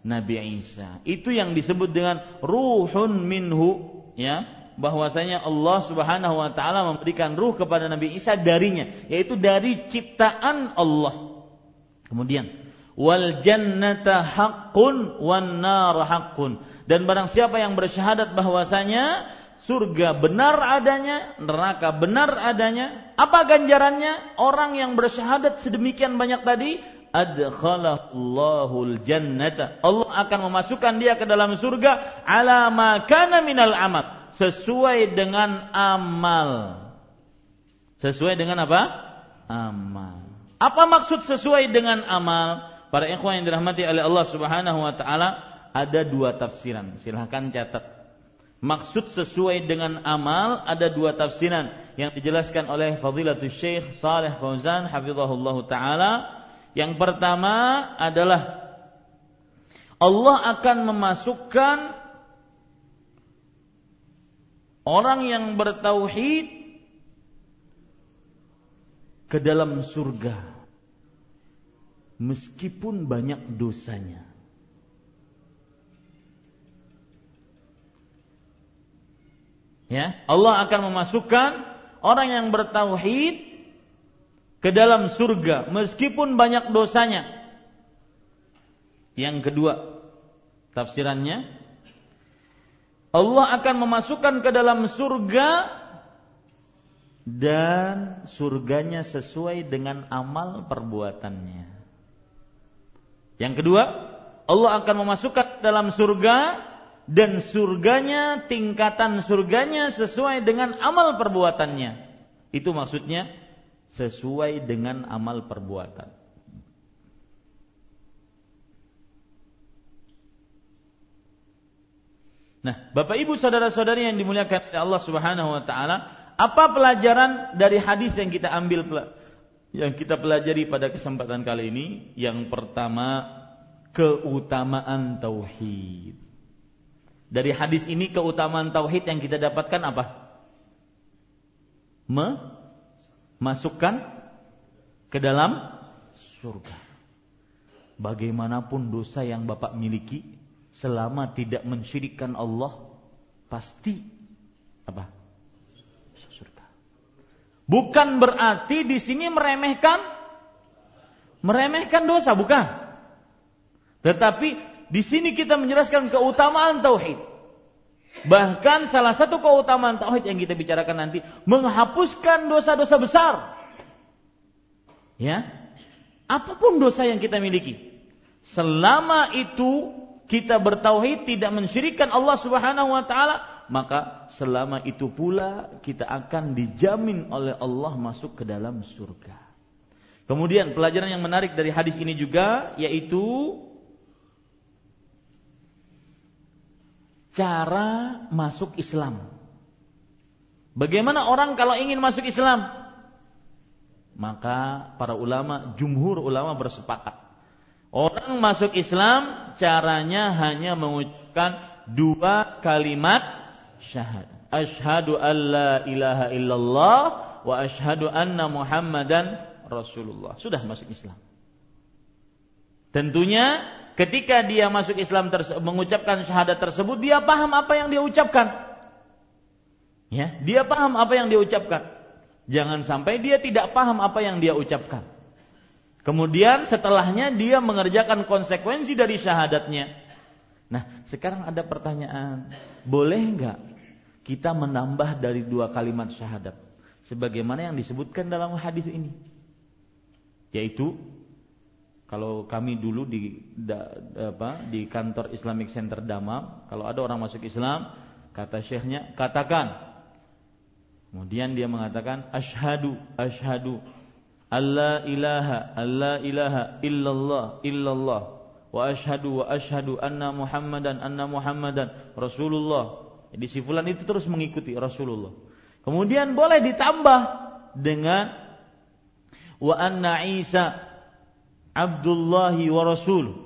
Nabi Isa. Itu yang disebut dengan ruhun minhu, ya. Bahwasanya Allah Subhanahu wa taala memberikan ruh kepada Nabi Isa darinya, yaitu dari ciptaan Allah. Kemudian wal jannata haqqun wan nar haqqun. Dan barang siapa yang bersyahadat bahwasanya surga benar adanya, neraka benar adanya. Apa ganjarannya? Orang yang bersyahadat sedemikian banyak tadi, adkhalahul jannata. Allah akan memasukkan dia ke dalam surga ala ma kana minal amal, sesuai dengan amal. Sesuai dengan apa? Amal. Apa maksud sesuai dengan amal? Para ikhwan yang dirahmati oleh Allah Subhanahu wa taala, ada dua tafsiran. Silahkan catat. Maksud sesuai dengan amal ada dua tafsiran yang dijelaskan oleh Fadilatul Syekh Saleh Fauzan hafizahullah taala. Yang pertama adalah Allah akan memasukkan orang yang bertauhid ke dalam surga meskipun banyak dosanya. Ya, Allah akan memasukkan orang yang bertauhid ke dalam surga meskipun banyak dosanya. Yang kedua, tafsirannya Allah akan memasukkan ke dalam surga dan surganya sesuai dengan amal perbuatannya. Yang kedua, Allah akan memasukkan dalam surga dan surganya tingkatan surganya sesuai dengan amal perbuatannya. Itu maksudnya sesuai dengan amal perbuatan. Nah, Bapak Ibu saudara-saudari yang dimuliakan Allah Subhanahu wa taala, apa pelajaran dari hadis yang kita ambil yang kita pelajari pada kesempatan kali ini? Yang pertama, keutamaan tauhid. Dari hadis ini keutamaan tauhid yang kita dapatkan apa? Memasukkan ke dalam surga. Bagaimanapun dosa yang Bapak miliki selama tidak mensyirikkan Allah pasti apa? Bukan berarti di sini meremehkan meremehkan dosa, bukan. Tetapi di sini kita menjelaskan keutamaan tauhid. Bahkan salah satu keutamaan tauhid yang kita bicarakan nanti menghapuskan dosa-dosa besar. Ya, apa pun dosa yang kita miliki, selama itu kita bertauhid tidak mensyirikan Allah Subhanahu wa taala, maka selama itu pula kita akan dijamin oleh Allah masuk ke dalam surga. Kemudian pelajaran yang menarik dari hadis ini juga yaitu cara masuk Islam. Bagaimana orang kalau ingin masuk Islam? Maka para ulama, jumhur ulama bersepakat. Orang masuk Islam caranya hanya mengucapkan dua kalimat syahadat. Ashhadu an la ilaha illallah wa ashhadu anna Muhammadan Rasulullah. Sudah masuk Islam. Tentunya ketika dia masuk Islam mengucapkan syahadat tersebut dia paham apa yang dia ucapkan. Ya, dia paham apa yang dia ucapkan. Jangan sampai dia tidak paham apa yang dia ucapkan. Kemudian setelahnya dia mengerjakan konsekuensi dari syahadatnya. Nah, sekarang ada pertanyaan, boleh nggak kita menambah dari dua kalimat syahadat, sebagaimana yang disebutkan dalam hadis ini? Yaitu kalau kami dulu di da, apa, di kantor Islamic Center Damam, kalau ada orang masuk Islam, kata syekhnya, katakan. Kemudian dia mengatakan asyhadu asyhadu alla ilaha alla ilaha illallah illallah asyhadu wa asyhadu anna muhammadan anna muhammadan rasulullah. Jadi si fulan itu terus mengikuti Rasulullah. Kemudian boleh ditambah dengan wa anna Isa abdullahi wa rasul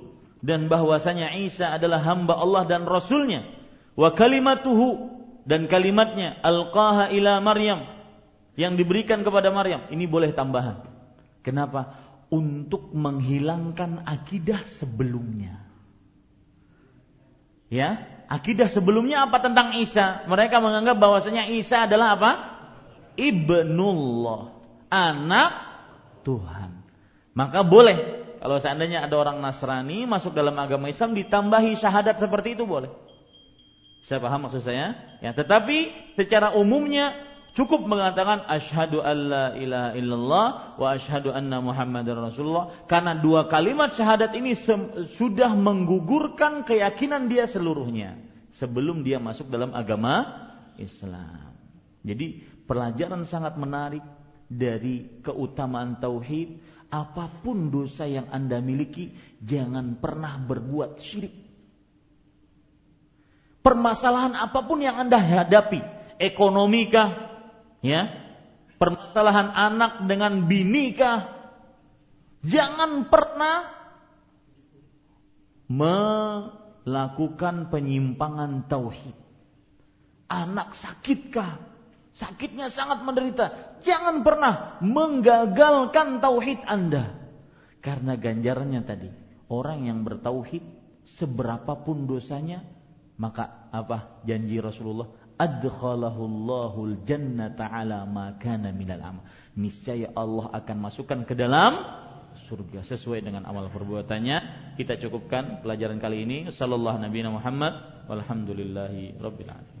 dan bahwasanya Isa adalah hamba Allah dan rasulnya wa kalimatuhu dan kalimatnya alqaha ila Maryam yang diberikan kepada Maryam ini boleh tambahan. Kenapa? Untuk menghilangkan akidah sebelumnya. Ya, akidah sebelumnya apa tentang Isa? Mereka menganggap bahwasanya Isa adalah apa? Ibnullah, anak Tuhan. Maka boleh kalau seandainya ada orang Nasrani masuk dalam agama Islam ditambahi syahadat seperti itu boleh. Saya paham maksud saya? Ya, tetapi secara umumnya cukup mengatakan asyhadu alla ilaha illallah wa asyhadu anna muhammadar rasulullah. Karena dua kalimat syahadat ini sudah menggugurkan keyakinan dia seluruhnya sebelum dia masuk dalam agama Islam. Jadi pelajaran sangat menarik dari keutamaan tauhid. Apa pun dosa yang Anda miliki jangan pernah berbuat syirik. Permasalahan apa pun yang Anda hadapi, ekonomi kah, ya, permasalahan anak dengan bini kah, jangan pernah melakukan penyimpangan tauhid. Anak sakitkah? Sakitnya sangat menderita. Jangan pernah menggagalkan tauhid Anda. Karena ganjarannya tadi, orang yang bertauhid seberapapun dosanya maka apa janji Rasulullah? Adkhalahullahu jannata ala ma kana minal amal. Niscaya Allah akan masukkan ke dalam surga sesuai dengan amal perbuatannya. Kita cukupkan pelajaran kali ini. Sallallahu Nabi Muhammad walhamdulillahi rabbil alamin.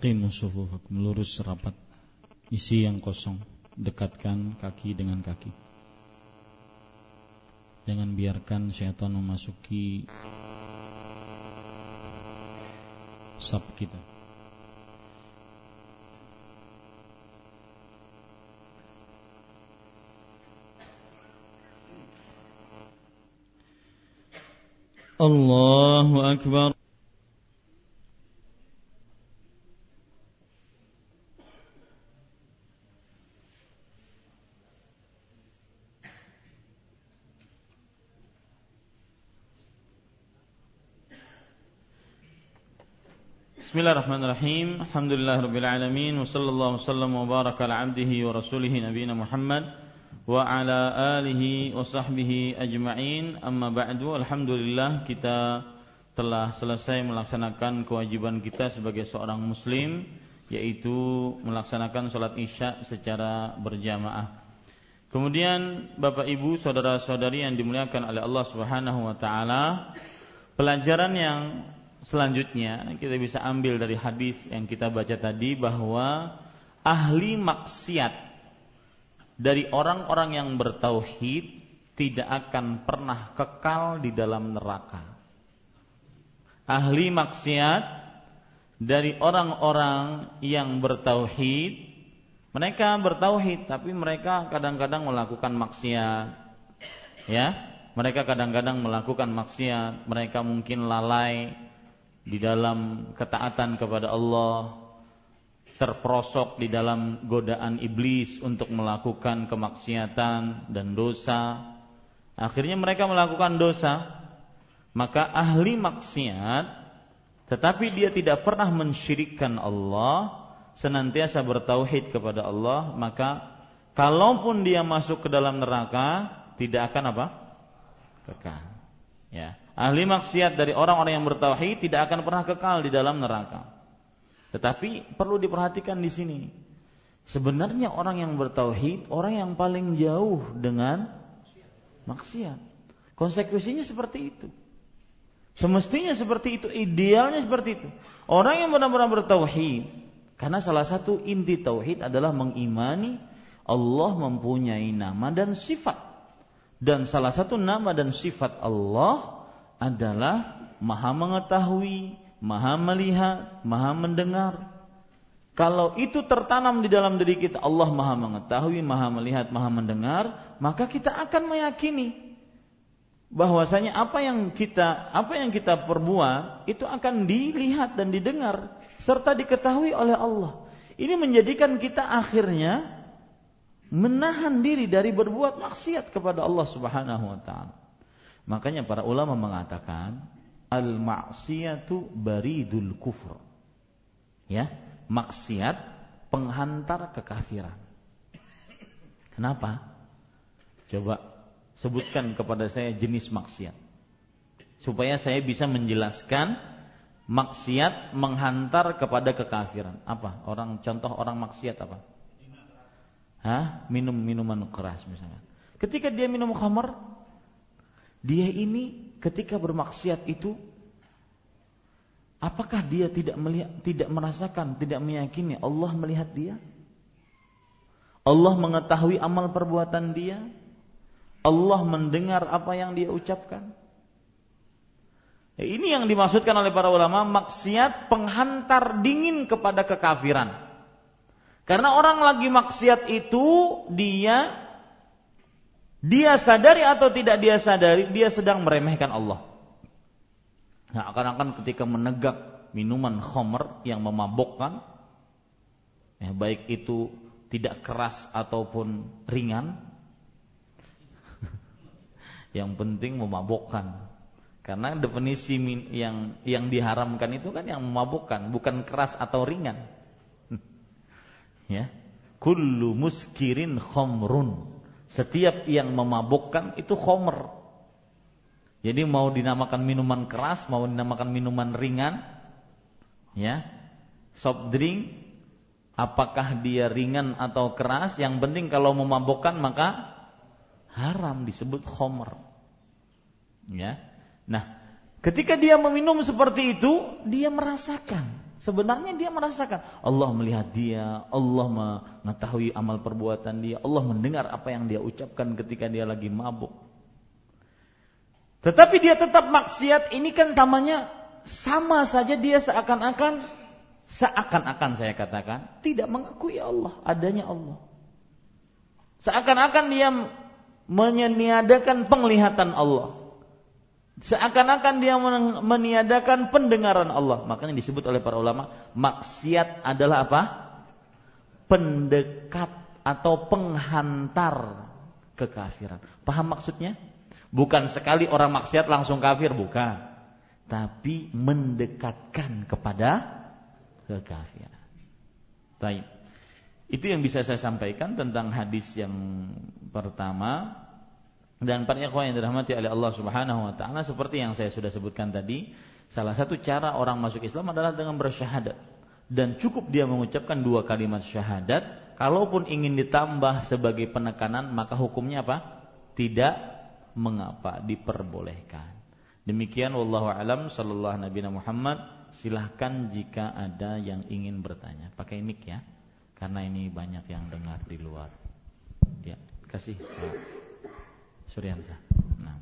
Aqimu shufufakum lurus rapat. Isi yang kosong. Dekatkan kaki dengan kaki. Jangan biarkan syaitan memasuki sab kita. Allahu akbar. Bismillahirrahmanirrahim. Alhamdulillahirabbil alamin wa sallallahu wasallam wa baraka ala abdihi wa rasulih nabiyina Muhammad wa ala alihi wa sahbihi ajma'in. Amma ba'du. Alhamdulillah kita telah selesai melaksanakan kewajiban kita sebagai seorang muslim yaitu melaksanakan salat Isya secara berjamaah. Kemudian Bapak Ibu, saudara-saudari yang dimuliakan oleh Allah Subhanahu wa taala, pelajaran yang selanjutnya kita bisa ambil dari hadis yang kita baca tadi bahwa ahli maksiat dari orang-orang yang bertauhid tidak akan pernah kekal di dalam neraka. Ahli maksiat dari orang-orang yang bertauhid mereka bertauhid tapi mereka kadang-kadang melakukan maksiat. Ya, mereka kadang-kadang melakukan maksiat, mereka mungkin lalai, di dalam ketaatan kepada Allah, terperosok di dalam godaan iblis untuk melakukan kemaksiatan dan dosa. Akhirnya mereka melakukan dosa, maka ahli maksiat tetapi dia tidak pernah mensyirikkan Allah, senantiasa bertauhid kepada Allah, maka kalaupun dia masuk ke dalam neraka tidak akan apa? kekal. Ya. Ahli maksiat dari orang-orang yang bertauhid tidak akan pernah kekal di dalam neraka. Tetapi perlu diperhatikan di sini. Sebenarnya orang yang bertauhid orang yang paling jauh dengan maksiat. Konsekuensinya seperti itu. Semestinya seperti itu, idealnya seperti itu. Orang yang benar-benar bertauhid, karena salah satu inti tauhid adalah mengimani Allah mempunyai nama dan sifat. Dan salah satu nama dan sifat Allah adalah maha mengetahui, maha melihat, maha mendengar. Kalau itu tertanam di dalam diri kita, Allah maha mengetahui, maha melihat, maha mendengar, maka kita akan meyakini bahwasanya apa yang kita apa yang kita perbuat itu akan dilihat dan didengar serta diketahui oleh Allah. Ini menjadikan kita akhirnya menahan diri dari berbuat maksiat kepada Allah Subhanahu wa taala. Makanya para ulama mengatakan al maksiatu baridul kufur. Ya, maksiat penghantar kekafiran. Kenapa? Coba sebutkan kepada saya jenis maksiat. Supaya saya bisa menjelaskan maksiat menghantar kepada kekafiran. Apa? Orang contoh orang maksiat apa? Hah? Minum minuman keras misalnya. Ketika dia minum khamar, dia ini ketika bermaksiat itu apakah dia tidak melihat, tidak merasakan, tidak meyakini Allah melihat dia? Allah mengetahui amal perbuatan dia? Allah mendengar apa yang dia ucapkan? Ya, ini yang dimaksudkan oleh para ulama maksiat penghantar dingin kepada kekafiran. Karena orang lagi maksiat itu dia dia sadari atau tidak dia sadari, dia sedang meremehkan Allah. Nah, akan-akan ketika menegak minuman khamr yang memabukkan, ya, baik itu tidak keras ataupun ringan, yang penting memabukkan. Karena definisi yang yang diharamkan itu kan yang memabukkan, bukan keras atau ringan. ya. Kullu muskirin khamrun. Setiap yang memabukkan itu khamr. Jadi mau dinamakan minuman keras, mau dinamakan minuman ringan, ya, soft drink, apakah dia ringan atau keras, yang penting kalau memabukkan maka haram disebut khomer. Ya, nah, ketika dia meminum seperti itu, dia merasakan. Sebenarnya dia merasakan Allah melihat dia, Allah mengetahui amal perbuatan dia, Allah mendengar apa yang dia ucapkan ketika dia lagi mabuk. Tetapi dia tetap maksiat, ini kan namanya sama saja dia seakan-akan seakan-akan saya katakan tidak mengakui Allah, adanya Allah. Seakan-akan dia menyeniadakan penglihatan Allah. Seakan-akan dia meniadakan pendengaran Allah. Makanya disebut oleh para ulama, maksiat adalah apa? Pendekat atau penghantar kekafiran. Paham maksudnya? Bukan sekali orang maksiat langsung kafir, bukan. Tapi mendekatkan kepada kekafiran. Baik. Itu yang bisa saya sampaikan tentang hadis yang pertama dan para ikhwan yang dirahmati oleh Allah Subhanahu wa taala seperti yang saya sudah sebutkan tadi, salah satu cara orang masuk Islam adalah dengan bersyahadat. Dan cukup dia mengucapkan dua kalimat syahadat, kalaupun ingin ditambah sebagai penekanan maka hukumnya apa? Tidak mengapa diperbolehkan. Demikian wallahu alam sallallahu nabi Muhammad. Silahkan jika ada yang ingin bertanya. Pakai mic ya. Karena ini banyak yang dengar di luar. Ya, kasih Pak Suryansa. Nah.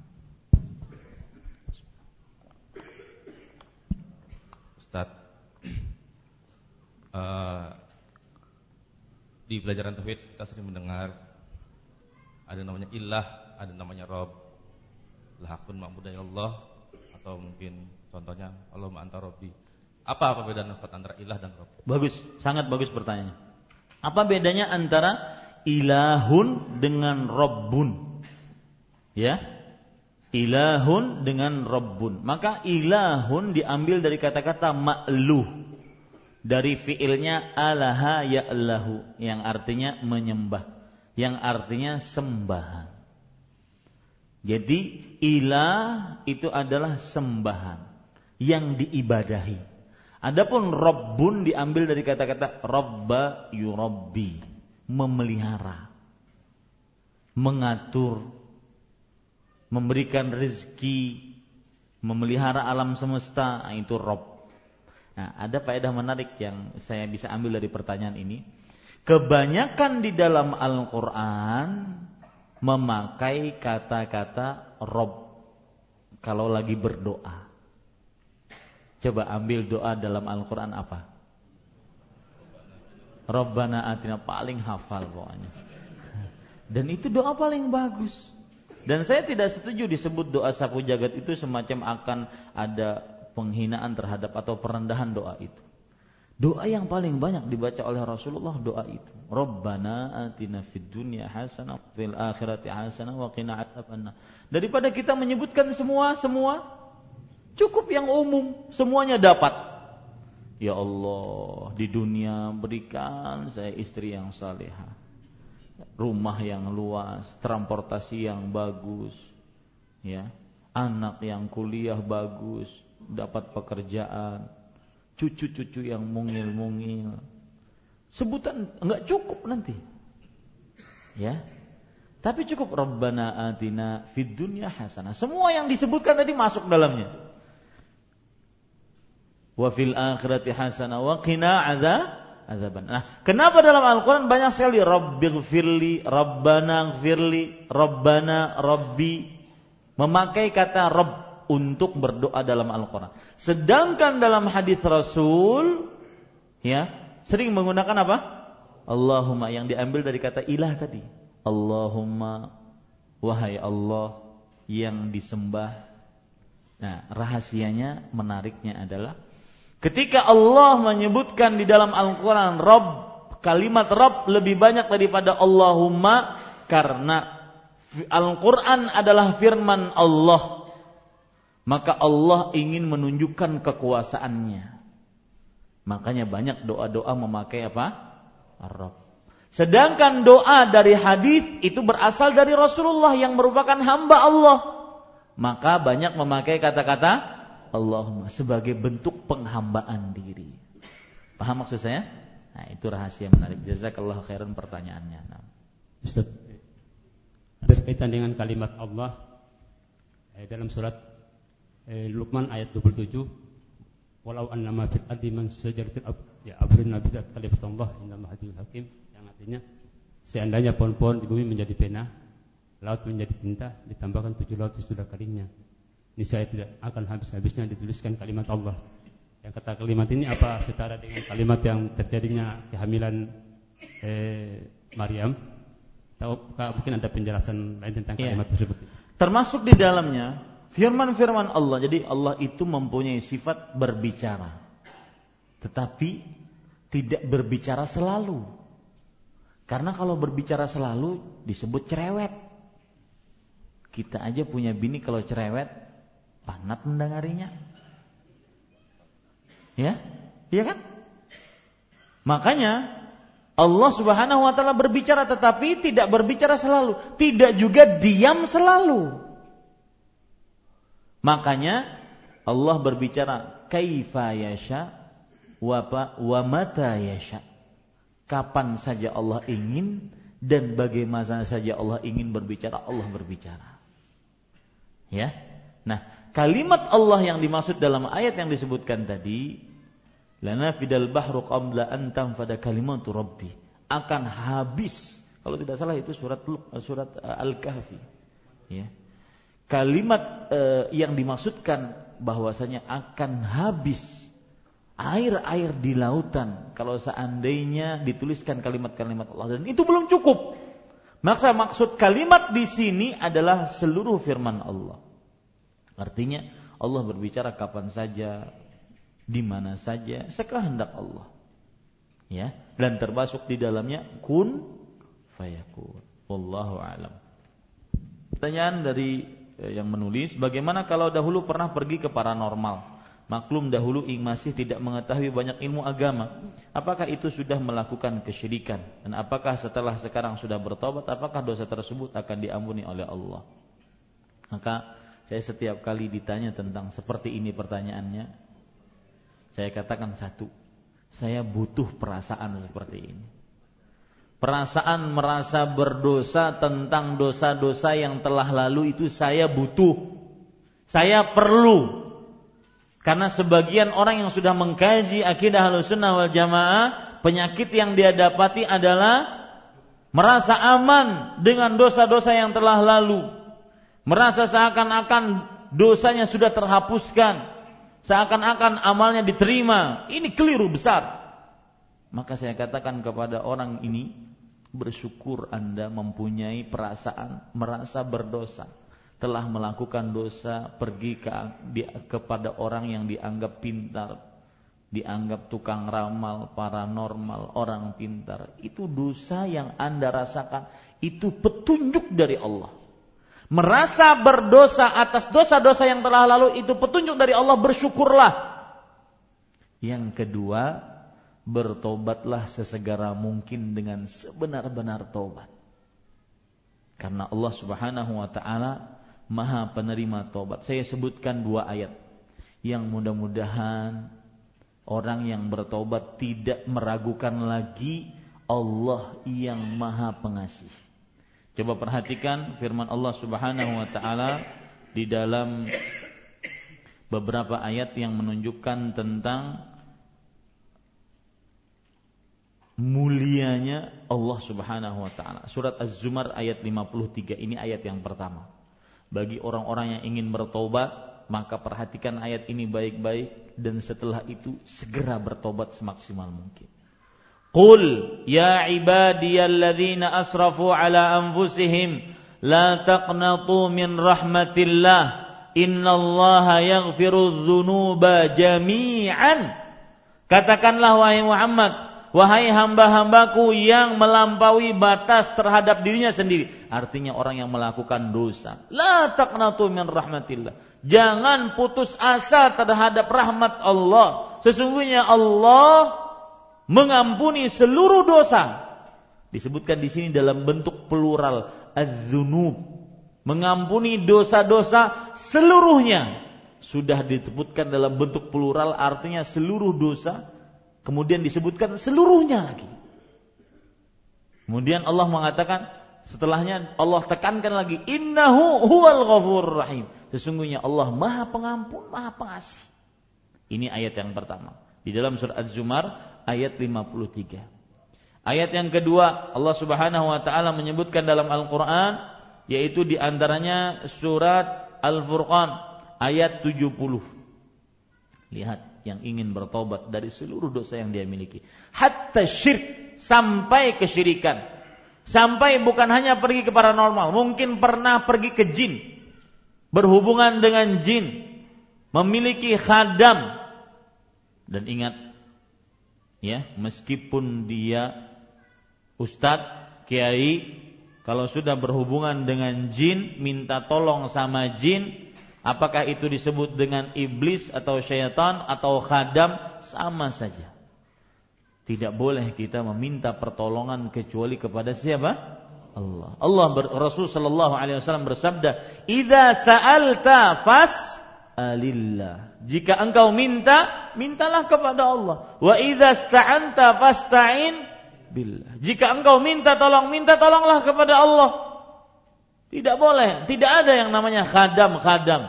Ustaz uh, di pelajaran tauhid kita sering mendengar ada namanya ilah ada namanya Rob Lahakun ma'budan Allah atau mungkin contohnya Allah anta Robbi. Apa perbedaan Ustaz antara ilah dan Rob? Bagus, sangat bagus pertanyaannya. Apa bedanya antara ilahun dengan Robbun? Ya, ilahun dengan Robbun. Maka ilahun diambil dari kata-kata ma'luh dari fiilnya alaha ya'lahu. Yang artinya menyembah, yang artinya sembahan. Jadi ilah itu adalah sembahan yang diibadahi. Adapun Rabbun diambil dari kata-kata Rabba yurabbi, memelihara, mengatur, memberikan rezeki, memelihara alam semesta, nah, itu Rabb. Nah, ada faedah menarik yang saya bisa ambil dari pertanyaan ini. Kebanyakan di dalam Al-Qur'an memakai kata-kata Rob kalau lagi berdoa. Coba ambil doa dalam Al-Quran apa? Robbana atina paling hafal pokoknya. Dan itu doa paling bagus. Dan saya tidak setuju disebut doa sapu jagat itu semacam akan ada penghinaan terhadap atau perendahan doa itu. Doa yang paling banyak dibaca oleh Rasulullah doa itu. Rabbana atina fid dunya hasanah fil akhirati hasanah wa qina adzabannar. Daripada kita menyebutkan semua semua cukup yang umum, semuanya dapat. Ya Allah, di dunia berikan saya istri yang salehah. Rumah yang luas, transportasi yang bagus. Ya, anak yang kuliah bagus, dapat pekerjaan, cucu-cucu yang mungil-mungil. Sebutan enggak cukup nanti. Ya. Tapi cukup Rabbana atina fid dunya hasanah. Semua yang disebutkan tadi masuk dalamnya. Wa fil akhirati hasanah wa qina azaban. Nah, kenapa dalam Al-Qur'an banyak sekali Rabbighfirli, Rabbana gfirli, Rabbana Rabbi memakai kata Rabb untuk berdoa dalam Al-Quran. Sedangkan dalam hadis Rasul, ya sering menggunakan apa? Allahumma yang diambil dari kata ilah tadi. Allahumma wahai Allah yang disembah Nah, rahasianya menariknya adalah ketika Allah menyebutkan di dalam Al-Qur'an Rabb, kalimat Rabb lebih banyak daripada Allahumma karena Al-Qur'an adalah firman Allah. Maka Allah ingin menunjukkan kekuasaannya. Makanya banyak doa-doa memakai apa? Rabb. Sedangkan doa dari hadis itu berasal dari Rasulullah yang merupakan hamba Allah maka banyak memakai kata-kata Allahumma sebagai bentuk penghambaan diri. Paham maksud saya? Nah, itu rahasia menarik. Jazakallah khairan pertanyaannya. Nah. Ustaz, berkaitan dengan kalimat Allah eh, dalam surat eh, Luqman ayat 27 walau annama fil ardi man sajaratin ya abrin nabi kalimat Allah innallaha hakim yang artinya seandainya pohon-pohon di bumi menjadi pena laut menjadi tinta ditambahkan tujuh laut sudah keringnya ini saya tidak akan habis-habisnya dituliskan kalimat Allah. Yang kata kalimat ini apa setara dengan kalimat yang terjadinya kehamilan eh, Maryam? Tahu mungkin ada penjelasan lain tentang iya. kalimat ya. tersebut? Termasuk di dalamnya firman-firman Allah. Jadi Allah itu mempunyai sifat berbicara. Tetapi tidak berbicara selalu. Karena kalau berbicara selalu disebut cerewet. Kita aja punya bini kalau cerewet, panat mendengarinya. Ya? Iya kan? Makanya Allah Subhanahu wa taala berbicara tetapi tidak berbicara selalu, tidak juga diam selalu. Makanya Allah berbicara kaifa yasha wa wa mata yasha. Kapan saja Allah ingin dan bagaimana saja Allah ingin berbicara, Allah berbicara. Ya. Nah, kalimat Allah yang dimaksud dalam ayat yang disebutkan tadi, lana fidal bahru qabla an tanfada kalimatu rabbi. Akan habis. Kalau tidak salah itu surat surat uh, Al-Kahfi. Ya. Kalimat uh, yang dimaksudkan bahwasanya akan habis air-air di lautan kalau seandainya dituliskan kalimat-kalimat Allah dan itu belum cukup maka maksud kalimat di sini adalah seluruh firman Allah. Artinya Allah berbicara kapan saja, di mana saja, sekehendak Allah. Ya, dan termasuk di dalamnya kun fayakun. Wallahu alam. Pertanyaan dari eh, yang menulis, bagaimana kalau dahulu pernah pergi ke paranormal? Maklum dahulu masih tidak mengetahui banyak ilmu agama. Apakah itu sudah melakukan kesyirikan? Dan apakah setelah sekarang sudah bertobat, apakah dosa tersebut akan diampuni oleh Allah? Maka saya setiap kali ditanya tentang seperti ini pertanyaannya, saya katakan satu, saya butuh perasaan seperti ini. Perasaan merasa berdosa tentang dosa-dosa yang telah lalu itu saya butuh. Saya perlu karena sebagian orang yang sudah mengkaji akidah sunnah wal jamaah, penyakit yang dia dapati adalah merasa aman dengan dosa-dosa yang telah lalu. Merasa seakan-akan dosanya sudah terhapuskan. Seakan-akan amalnya diterima. Ini keliru besar. Maka saya katakan kepada orang ini, bersyukur Anda mempunyai perasaan merasa berdosa telah melakukan dosa pergi ke, di, kepada orang yang dianggap pintar, dianggap tukang ramal, paranormal, orang pintar. Itu dosa yang Anda rasakan, itu petunjuk dari Allah. Merasa berdosa atas dosa-dosa yang telah lalu itu petunjuk dari Allah, bersyukurlah. Yang kedua, bertobatlah sesegera mungkin dengan sebenar-benar tobat. Karena Allah Subhanahu wa taala Maha penerima tobat. Saya sebutkan dua ayat yang mudah-mudahan orang yang bertobat tidak meragukan lagi Allah yang Maha Pengasih. Coba perhatikan firman Allah Subhanahu wa taala di dalam beberapa ayat yang menunjukkan tentang mulianya Allah Subhanahu wa taala. Surat Az-Zumar ayat 53 ini ayat yang pertama bagi orang-orang yang ingin bertobat maka perhatikan ayat ini baik-baik dan setelah itu segera bertobat semaksimal mungkin. Qul ya ibadiyalladzina asrafu ala anfusihim la taqnatu min rahmatillah innallaha yaghfiru dzunuba jami'an. Katakanlah wahai Muhammad, wahai hamba-hambaku yang melampaui batas terhadap dirinya sendiri. Artinya orang yang melakukan dosa. La taqnatu min rahmatillah. Jangan putus asa terhadap rahmat Allah. Sesungguhnya Allah mengampuni seluruh dosa. Disebutkan di sini dalam bentuk plural az-dzunub. Mengampuni dosa-dosa seluruhnya. Sudah disebutkan dalam bentuk plural artinya seluruh dosa Kemudian disebutkan seluruhnya lagi. Kemudian Allah mengatakan setelahnya Allah tekankan lagi innahu huwal ghafurur rahim. Sesungguhnya Allah Maha Pengampun, Maha Pengasih. Ini ayat yang pertama. Di dalam surat Az-Zumar ayat 53. Ayat yang kedua Allah Subhanahu wa taala menyebutkan dalam Al-Qur'an yaitu di antaranya surat Al-Furqan ayat 70. Lihat yang ingin bertobat dari seluruh dosa yang dia miliki. Hatta syirik sampai kesyirikan. Sampai bukan hanya pergi ke paranormal, mungkin pernah pergi ke jin. Berhubungan dengan jin. Memiliki khadam. Dan ingat, ya, meskipun dia ustadz, kiai, kalau sudah berhubungan dengan jin, minta tolong sama jin, Apakah itu disebut dengan iblis atau syaitan atau khadam sama saja. Tidak boleh kita meminta pertolongan kecuali kepada siapa? Allah. Allah Rasul sallallahu alaihi wasallam bersabda, "Idza sa'alta fas alillah." Jika engkau minta, mintalah kepada Allah. Wa idza sta'anta fasta'in billah. Jika engkau minta tolong, minta tolonglah kepada Allah. Tidak boleh, tidak ada yang namanya khadam-khadam.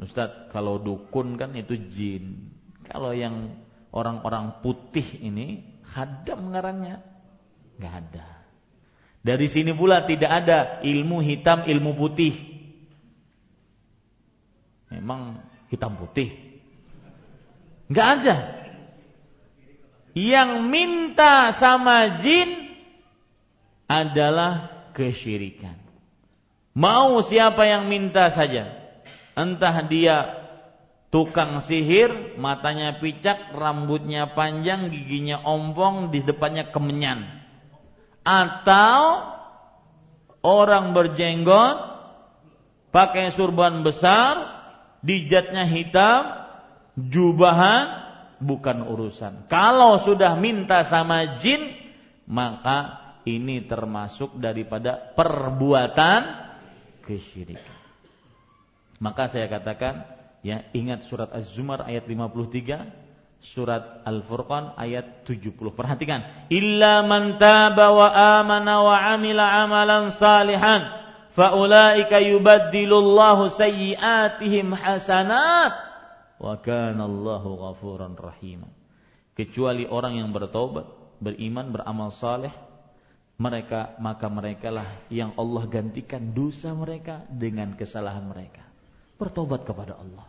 Ustaz, kalau dukun kan itu jin. Kalau yang orang-orang putih ini khadam ngarannya. Nggak ada. Dari sini pula tidak ada ilmu hitam, ilmu putih. Memang hitam putih. Nggak ada. Yang minta sama jin adalah kesyirikan. Mau siapa yang minta saja entah dia tukang sihir, matanya picak, rambutnya panjang, giginya ompong, di depannya kemenyan. Atau orang berjenggot, pakai surban besar, dijatnya hitam, jubahan, bukan urusan. Kalau sudah minta sama jin, maka ini termasuk daripada perbuatan kesyirikan. Maka saya katakan ya ingat surat Az-Zumar ayat 53, surat Al-Furqan ayat 70. Perhatikan, illa man taba wa amana wa amila amalan salihan faulaika yubaddilullahu sayyiatihim hasanat wa kana Allahu ghafuran rahim. Kecuali orang yang bertobat, beriman, beramal saleh, mereka maka merekalah yang Allah gantikan dosa mereka dengan kesalahan mereka bertobat kepada Allah.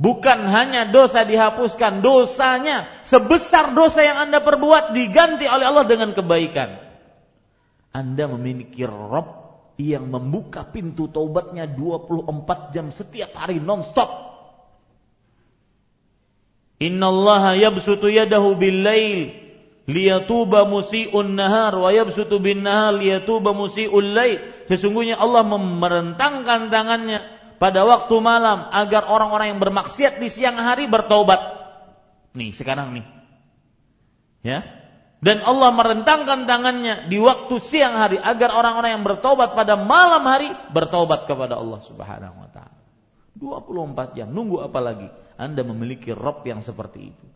Bukan hanya dosa dihapuskan, dosanya sebesar dosa yang Anda perbuat diganti oleh Allah dengan kebaikan. Anda memiliki Rob yang membuka pintu taubatnya 24 jam setiap hari non-stop. Inna Allah yabsutu yadahu bil lail liyatuba musi'un nahar wa yabsutu bin nahar liyatuba musi'ul lail. Sesungguhnya Allah memerentangkan tangannya pada waktu malam agar orang-orang yang bermaksiat di siang hari bertobat. Nih, sekarang nih. Ya. Dan Allah merentangkan tangannya di waktu siang hari agar orang-orang yang bertobat pada malam hari bertobat kepada Allah Subhanahu wa taala. 24 jam, nunggu apa lagi? Anda memiliki Rob yang seperti itu.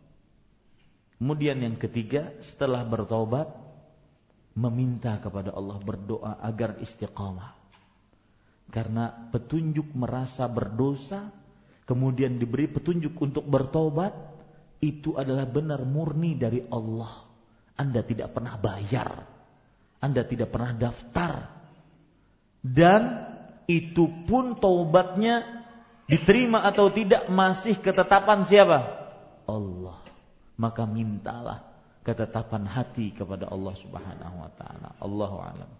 Kemudian yang ketiga, setelah bertobat meminta kepada Allah berdoa agar istiqamah. Karena petunjuk merasa berdosa, kemudian diberi petunjuk untuk bertobat, itu adalah benar murni dari Allah. Anda tidak pernah bayar, Anda tidak pernah daftar, dan itu pun taubatnya diterima atau tidak masih ketetapan siapa? Allah. Maka mintalah ketetapan hati kepada Allah Subhanahu wa taala. Allahu a'lam.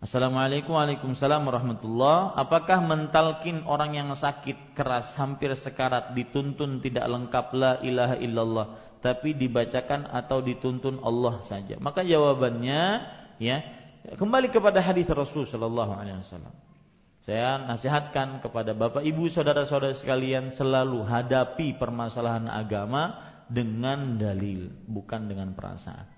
Assalamualaikum Waalaikumsalam warahmatullah Apakah mentalkin orang yang sakit keras hampir sekarat dituntun tidak lengkap la ilaha illallah tapi dibacakan atau dituntun Allah saja? Maka jawabannya ya kembali kepada hadis Rasul sallallahu alaihi wasallam. Saya nasihatkan kepada Bapak Ibu saudara-saudara sekalian selalu hadapi permasalahan agama dengan dalil, bukan dengan perasaan.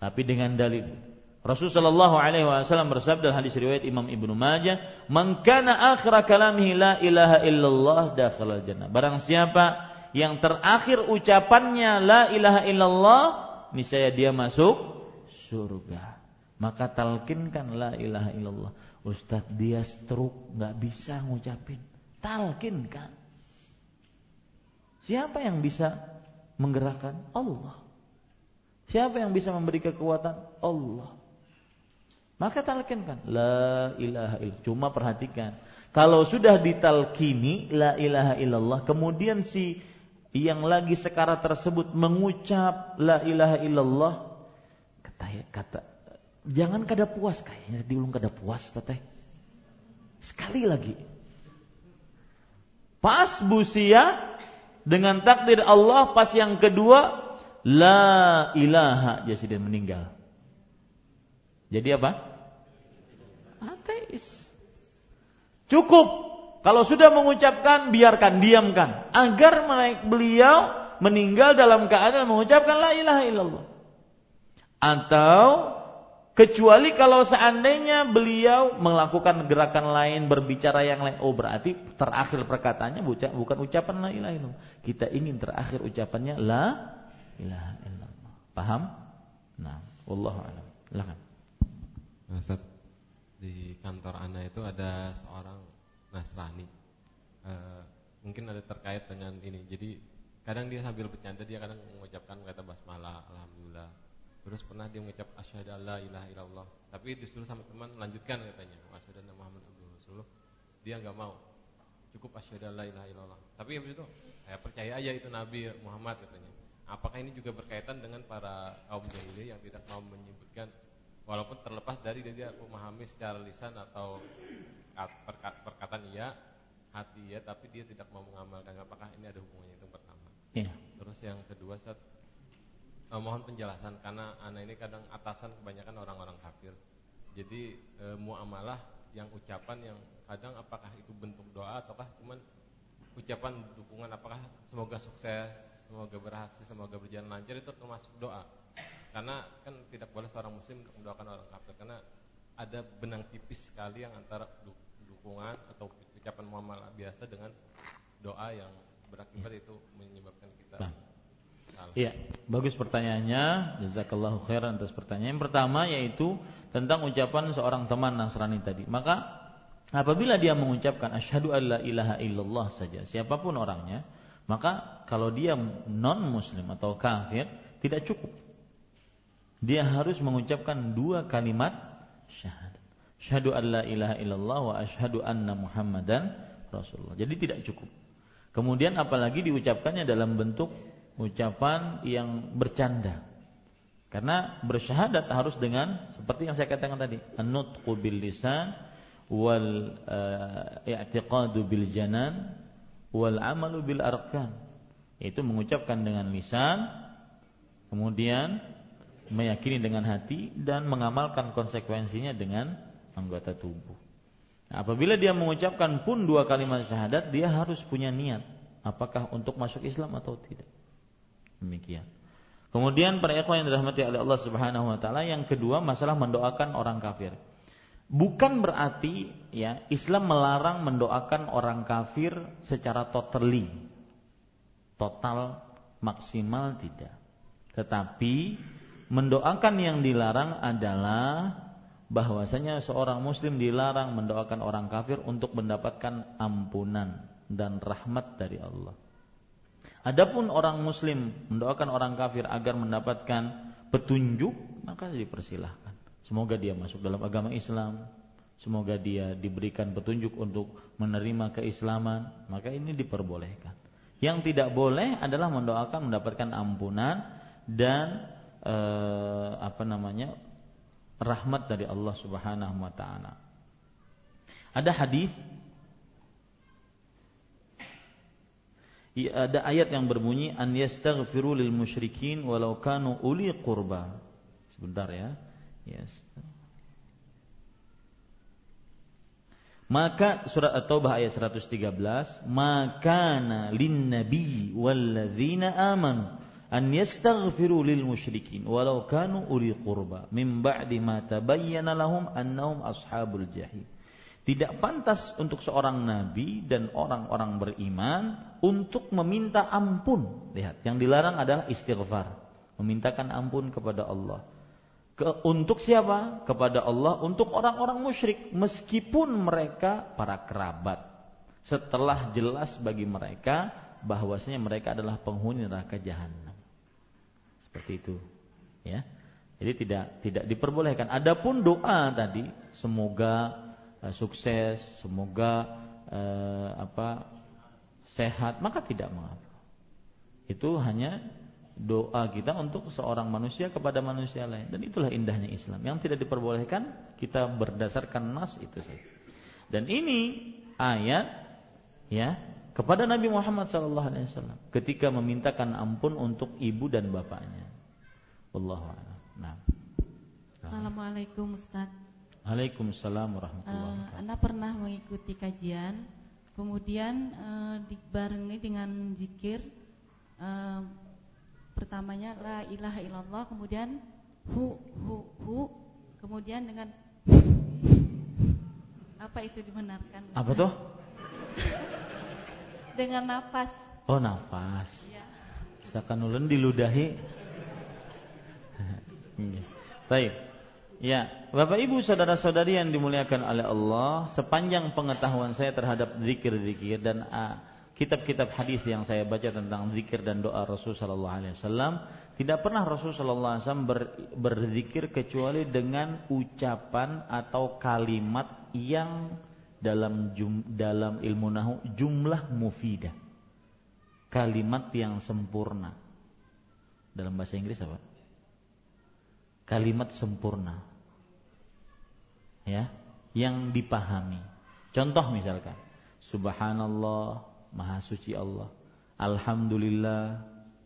Tapi dengan dalil. Rasulullah Shallallahu Alaihi Wasallam bersabda hadis riwayat Imam Ibnu Majah, "Man kana akhir kalamihi la ilaha illallah dakhala jannah." Barang siapa yang terakhir ucapannya la ilaha illallah, niscaya dia masuk surga. Maka talkinkan la ilaha illallah. Ustadz dia stroke nggak bisa ngucapin. Talkinkan. Siapa yang bisa menggerakkan? Allah. Siapa yang bisa memberi kekuatan? Allah. Maka talkinkan la ilaha illallah. Cuma perhatikan, kalau sudah ditalkini la ilaha illallah, kemudian si yang lagi sekarat tersebut mengucap la ilaha illallah, kata kata jangan kada puas kayaknya diulung kada puas teteh. Sekali lagi. Pas busia dengan takdir Allah pas yang kedua la ilaha jadi meninggal. Jadi apa? ateis. Cukup kalau sudah mengucapkan biarkan diamkan agar beliau meninggal dalam keadaan mengucapkan la ilaha illallah. Atau kecuali kalau seandainya beliau melakukan gerakan lain berbicara yang lain oh berarti terakhir perkataannya bukan ucapan la ilaha illallah. Kita ingin terakhir ucapannya la ilaha illallah. Paham? Nah, wallahu a'lam. Silakan. Di kantor Ana itu ada seorang Nasrani. E, mungkin ada terkait dengan ini. Jadi kadang dia sambil bercanda dia kadang mengucapkan kata basmalah, alhamdulillah. Terus pernah dia mengucap asyhadu alla ilaha illallah. Tapi disuruh sama teman lanjutkan katanya, asyhadu anna Muhammad rasulullah. Dia enggak mau. Cukup asyhadu alla ilaha illallah. Tapi habis itu saya percaya aja itu Nabi Muhammad katanya. Apakah ini juga berkaitan dengan para kaum jahiliyah yang tidak mau menyebutkan walaupun terlepas dari dia memahami secara lisan atau perkataan iya hati ya tapi dia tidak mau mengamalkan. Apakah ini ada hubungannya itu pertama? Ya. terus yang kedua saat eh, mohon penjelasan karena anak ini kadang atasan kebanyakan orang-orang kafir. Jadi e, muamalah yang ucapan yang kadang apakah itu bentuk doa ataukah cuman ucapan dukungan apakah semoga sukses semoga berhasil semoga berjalan lancar itu termasuk doa. Karena kan tidak boleh seorang muslim untuk mendoakan orang kafir karena ada benang tipis sekali yang antara dukungan atau ucapan muamalah biasa dengan doa yang berakibat itu menyebabkan kita nah. Iya, bagus pertanyaannya. Jazakallahu khairan atas pertanyaan. Yang pertama yaitu tentang ucapan seorang teman Nasrani tadi. Maka apabila dia mengucapkan asyhadu alla ilaha illallah saja, siapa pun orangnya, maka kalau dia non muslim atau kafir tidak cukup dia harus mengucapkan dua kalimat syahadat. Syahadu an la ilaha illallah wa asyhadu anna Muhammadan Rasulullah. Jadi tidak cukup. Kemudian apalagi diucapkannya dalam bentuk ucapan yang bercanda. Karena bersyahadat harus dengan seperti yang saya katakan tadi, an-nutqu bil lisan wal uh, i'tiqadu bil janan wal amalu bil arkan. Itu mengucapkan dengan lisan, kemudian meyakini dengan hati dan mengamalkan konsekuensinya dengan anggota tubuh. Nah, apabila dia mengucapkan pun dua kalimat syahadat, dia harus punya niat apakah untuk masuk Islam atau tidak. Demikian. Kemudian para ikhwan yang dirahmati oleh Allah Subhanahu wa taala, yang kedua masalah mendoakan orang kafir. Bukan berarti ya Islam melarang mendoakan orang kafir secara totally. Total maksimal tidak. Tetapi mendoakan yang dilarang adalah bahwasanya seorang muslim dilarang mendoakan orang kafir untuk mendapatkan ampunan dan rahmat dari Allah. Adapun orang muslim mendoakan orang kafir agar mendapatkan petunjuk, maka dipersilahkan. Semoga dia masuk dalam agama Islam, semoga dia diberikan petunjuk untuk menerima keislaman, maka ini diperbolehkan. Yang tidak boleh adalah mendoakan mendapatkan ampunan dan eh, apa namanya rahmat dari Allah Subhanahu wa taala. Ada hadis ada ayat yang berbunyi an yastaghfiru lil musyrikin walau kanu uli qurba. Sebentar ya. Yes. Maka surat At-Taubah ayat 113, maka lin nabi walladzina amanu an yastaghfiru lil musyrikin walau kanu uli qurba min ba'di ma tabayyana lahum annahum ashabul jahim. Tidak pantas untuk seorang nabi dan orang-orang beriman untuk meminta ampun. Lihat, yang dilarang adalah istighfar, memintakan ampun kepada Allah ke, untuk siapa? Kepada Allah, untuk orang-orang musyrik, meskipun mereka para kerabat. Setelah jelas bagi mereka bahwasanya mereka adalah penghuni neraka jahanam. Seperti itu, ya. Jadi tidak tidak diperbolehkan. Adapun doa tadi, semoga uh, sukses, semoga uh, apa sehat, maka tidak mengapa. Itu hanya doa kita untuk seorang manusia kepada manusia lain dan itulah indahnya Islam yang tidak diperbolehkan kita berdasarkan nas itu saja dan ini ayat ya kepada Nabi Muhammad SAW ketika memintakan ampun untuk ibu dan bapaknya. Allah nah. Assalamualaikum Ustaz. Waalaikumsalam warahmatullahi uh, wabarakatuh. Anda pernah mengikuti kajian? Kemudian uh, dibarengi dengan zikir uh, pertamanya la ilaha illallah kemudian hu hu hu kemudian dengan apa itu dibenarkan? Apa tuh dengan nafas oh nafas ya. sakanulen diludahi Baik. Ya, Bapak Ibu saudara-saudari yang dimuliakan oleh Allah, sepanjang pengetahuan saya terhadap zikir-zikir dan uh, kitab-kitab hadis yang saya baca tentang zikir dan doa Rasul sallallahu alaihi wasallam tidak pernah Rasul sallallahu alaihi wasallam ber, berzikir kecuali dengan ucapan atau kalimat yang dalam jum, dalam ilmu nahu jumlah mufidah. Kalimat yang sempurna. Dalam bahasa Inggris apa? Kalimat sempurna. Ya, yang dipahami. Contoh misalkan, subhanallah Maha suci Allah. Alhamdulillah,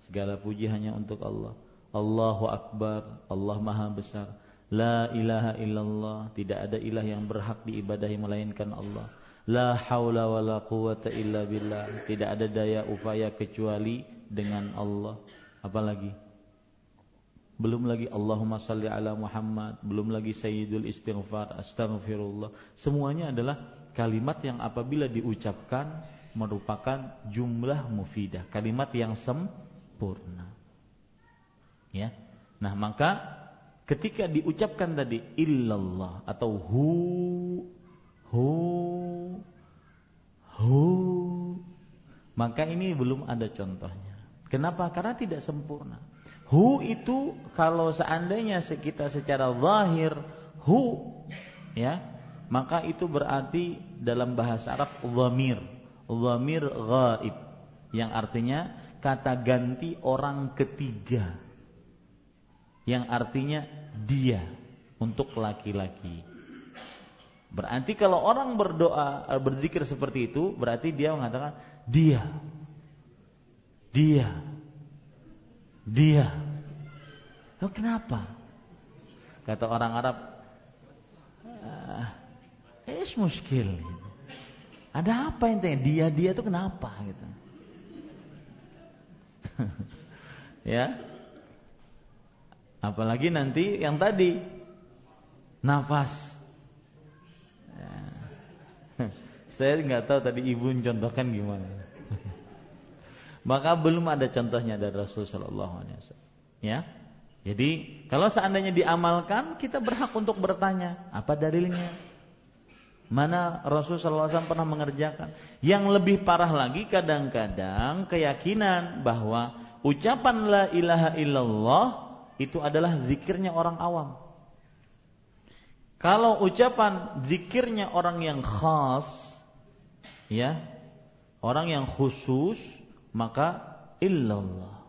segala puji hanya untuk Allah. Allahu Akbar, Allah Maha besar. La ilaha illallah, tidak ada ilah yang berhak diibadahi melainkan Allah. La haula wa la quwata illa billah, tidak ada daya upaya kecuali dengan Allah. Apalagi? Belum lagi Allahumma salli ala Muhammad, belum lagi Sayyidul Istighfar, Astaghfirullah. Semuanya adalah kalimat yang apabila diucapkan merupakan jumlah mufidah, kalimat yang sempurna. Ya. Nah, maka ketika diucapkan tadi illallah atau hu hu hu maka ini belum ada contohnya. Kenapa? Karena tidak sempurna. Hu itu kalau seandainya kita secara zahir hu ya, maka itu berarti dalam bahasa Arab dhamir Dhamir ghaib yang artinya kata ganti orang ketiga yang artinya dia untuk laki-laki. Berarti kalau orang berdoa eh, berzikir seperti itu berarti dia mengatakan dia dia dia. Oh, kenapa? Kata orang Arab, ah, eh, muskil. Ada apa ente? Dia dia itu kenapa gitu? ya. Apalagi nanti yang tadi nafas. Ya. Saya nggak tahu tadi ibu contohkan gimana. Maka belum ada contohnya dari Rasul Shallallahu Alaihi Wasallam. Ya. Jadi kalau seandainya diamalkan, kita berhak untuk bertanya apa dalilnya. Mana Rasulullah SAW pernah mengerjakan. Yang lebih parah lagi kadang-kadang keyakinan bahwa ucapan la ilaha illallah itu adalah zikirnya orang awam. Kalau ucapan zikirnya orang yang khas, ya, orang yang khusus, maka illallah.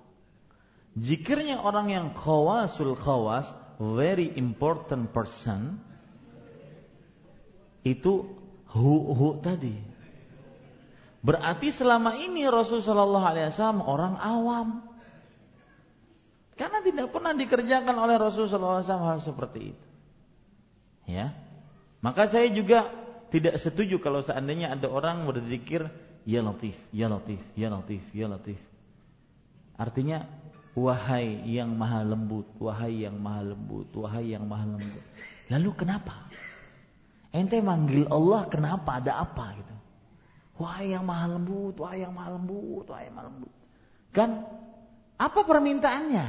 Zikirnya orang yang khawasul khawas, very important person itu hu hu tadi. Berarti selama ini Rasulullah SAW orang awam. Karena tidak pernah dikerjakan oleh Rasulullah SAW hal seperti itu. Ya. Maka saya juga tidak setuju kalau seandainya ada orang berzikir ya latif, ya latif, ya latif, ya latif. Artinya wahai yang maha lembut, wahai yang maha lembut, wahai yang maha lembut. Lalu kenapa? Ente manggil Allah kenapa? Ada apa gitu? Wahai yang maha lembut, wahai yang maha lembut, wahai yang maha lembut. Kan apa permintaannya?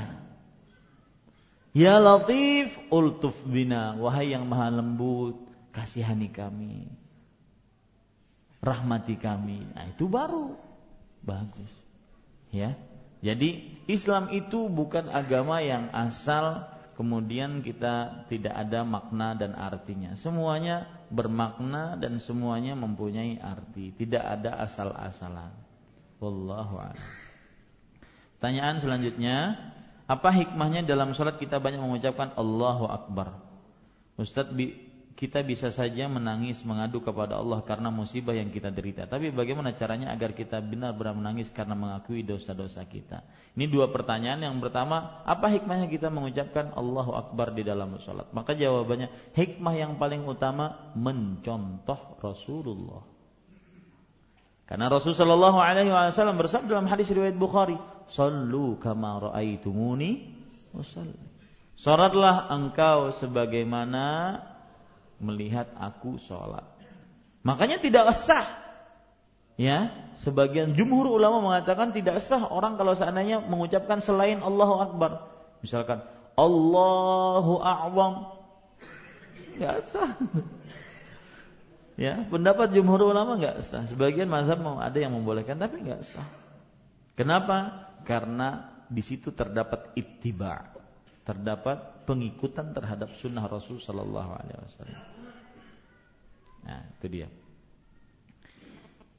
Ya Latif ultuf bina, wahai yang maha lembut, kasihani kami. Rahmati kami. Nah, itu baru bagus. Ya. Jadi Islam itu bukan agama yang asal kemudian kita tidak ada makna dan artinya. Semuanya bermakna dan semuanya mempunyai arti. Tidak ada asal-asalan. Wallahu a'lam. Pertanyaan selanjutnya, apa hikmahnya dalam sholat kita banyak mengucapkan Allahu Akbar? Ustadz kita bisa saja menangis mengadu kepada Allah karena musibah yang kita derita. Tapi bagaimana caranya agar kita benar-benar menangis karena mengakui dosa-dosa kita? Ini dua pertanyaan. Yang pertama, apa hikmahnya kita mengucapkan Allahu Akbar di dalam sholat? Maka jawabannya, hikmah yang paling utama mencontoh Rasulullah. Karena Rasulullah Shallallahu Alaihi Wasallam bersabda dalam hadis riwayat Bukhari, "Sallu kama raaitumuni Salatlah engkau sebagaimana melihat aku sholat. Makanya tidak sah. Ya, sebagian jumhur ulama mengatakan tidak sah orang kalau seandainya mengucapkan selain Allahu Akbar. Misalkan Allahu A'wam. Enggak sah. Ya, pendapat jumhur ulama enggak sah. Sebagian mazhab ada yang membolehkan tapi enggak sah. Kenapa? Karena di situ terdapat ittiba, terdapat pengikutan terhadap sunnah Rasul Sallallahu Alaihi Wasallam. Nah, itu dia.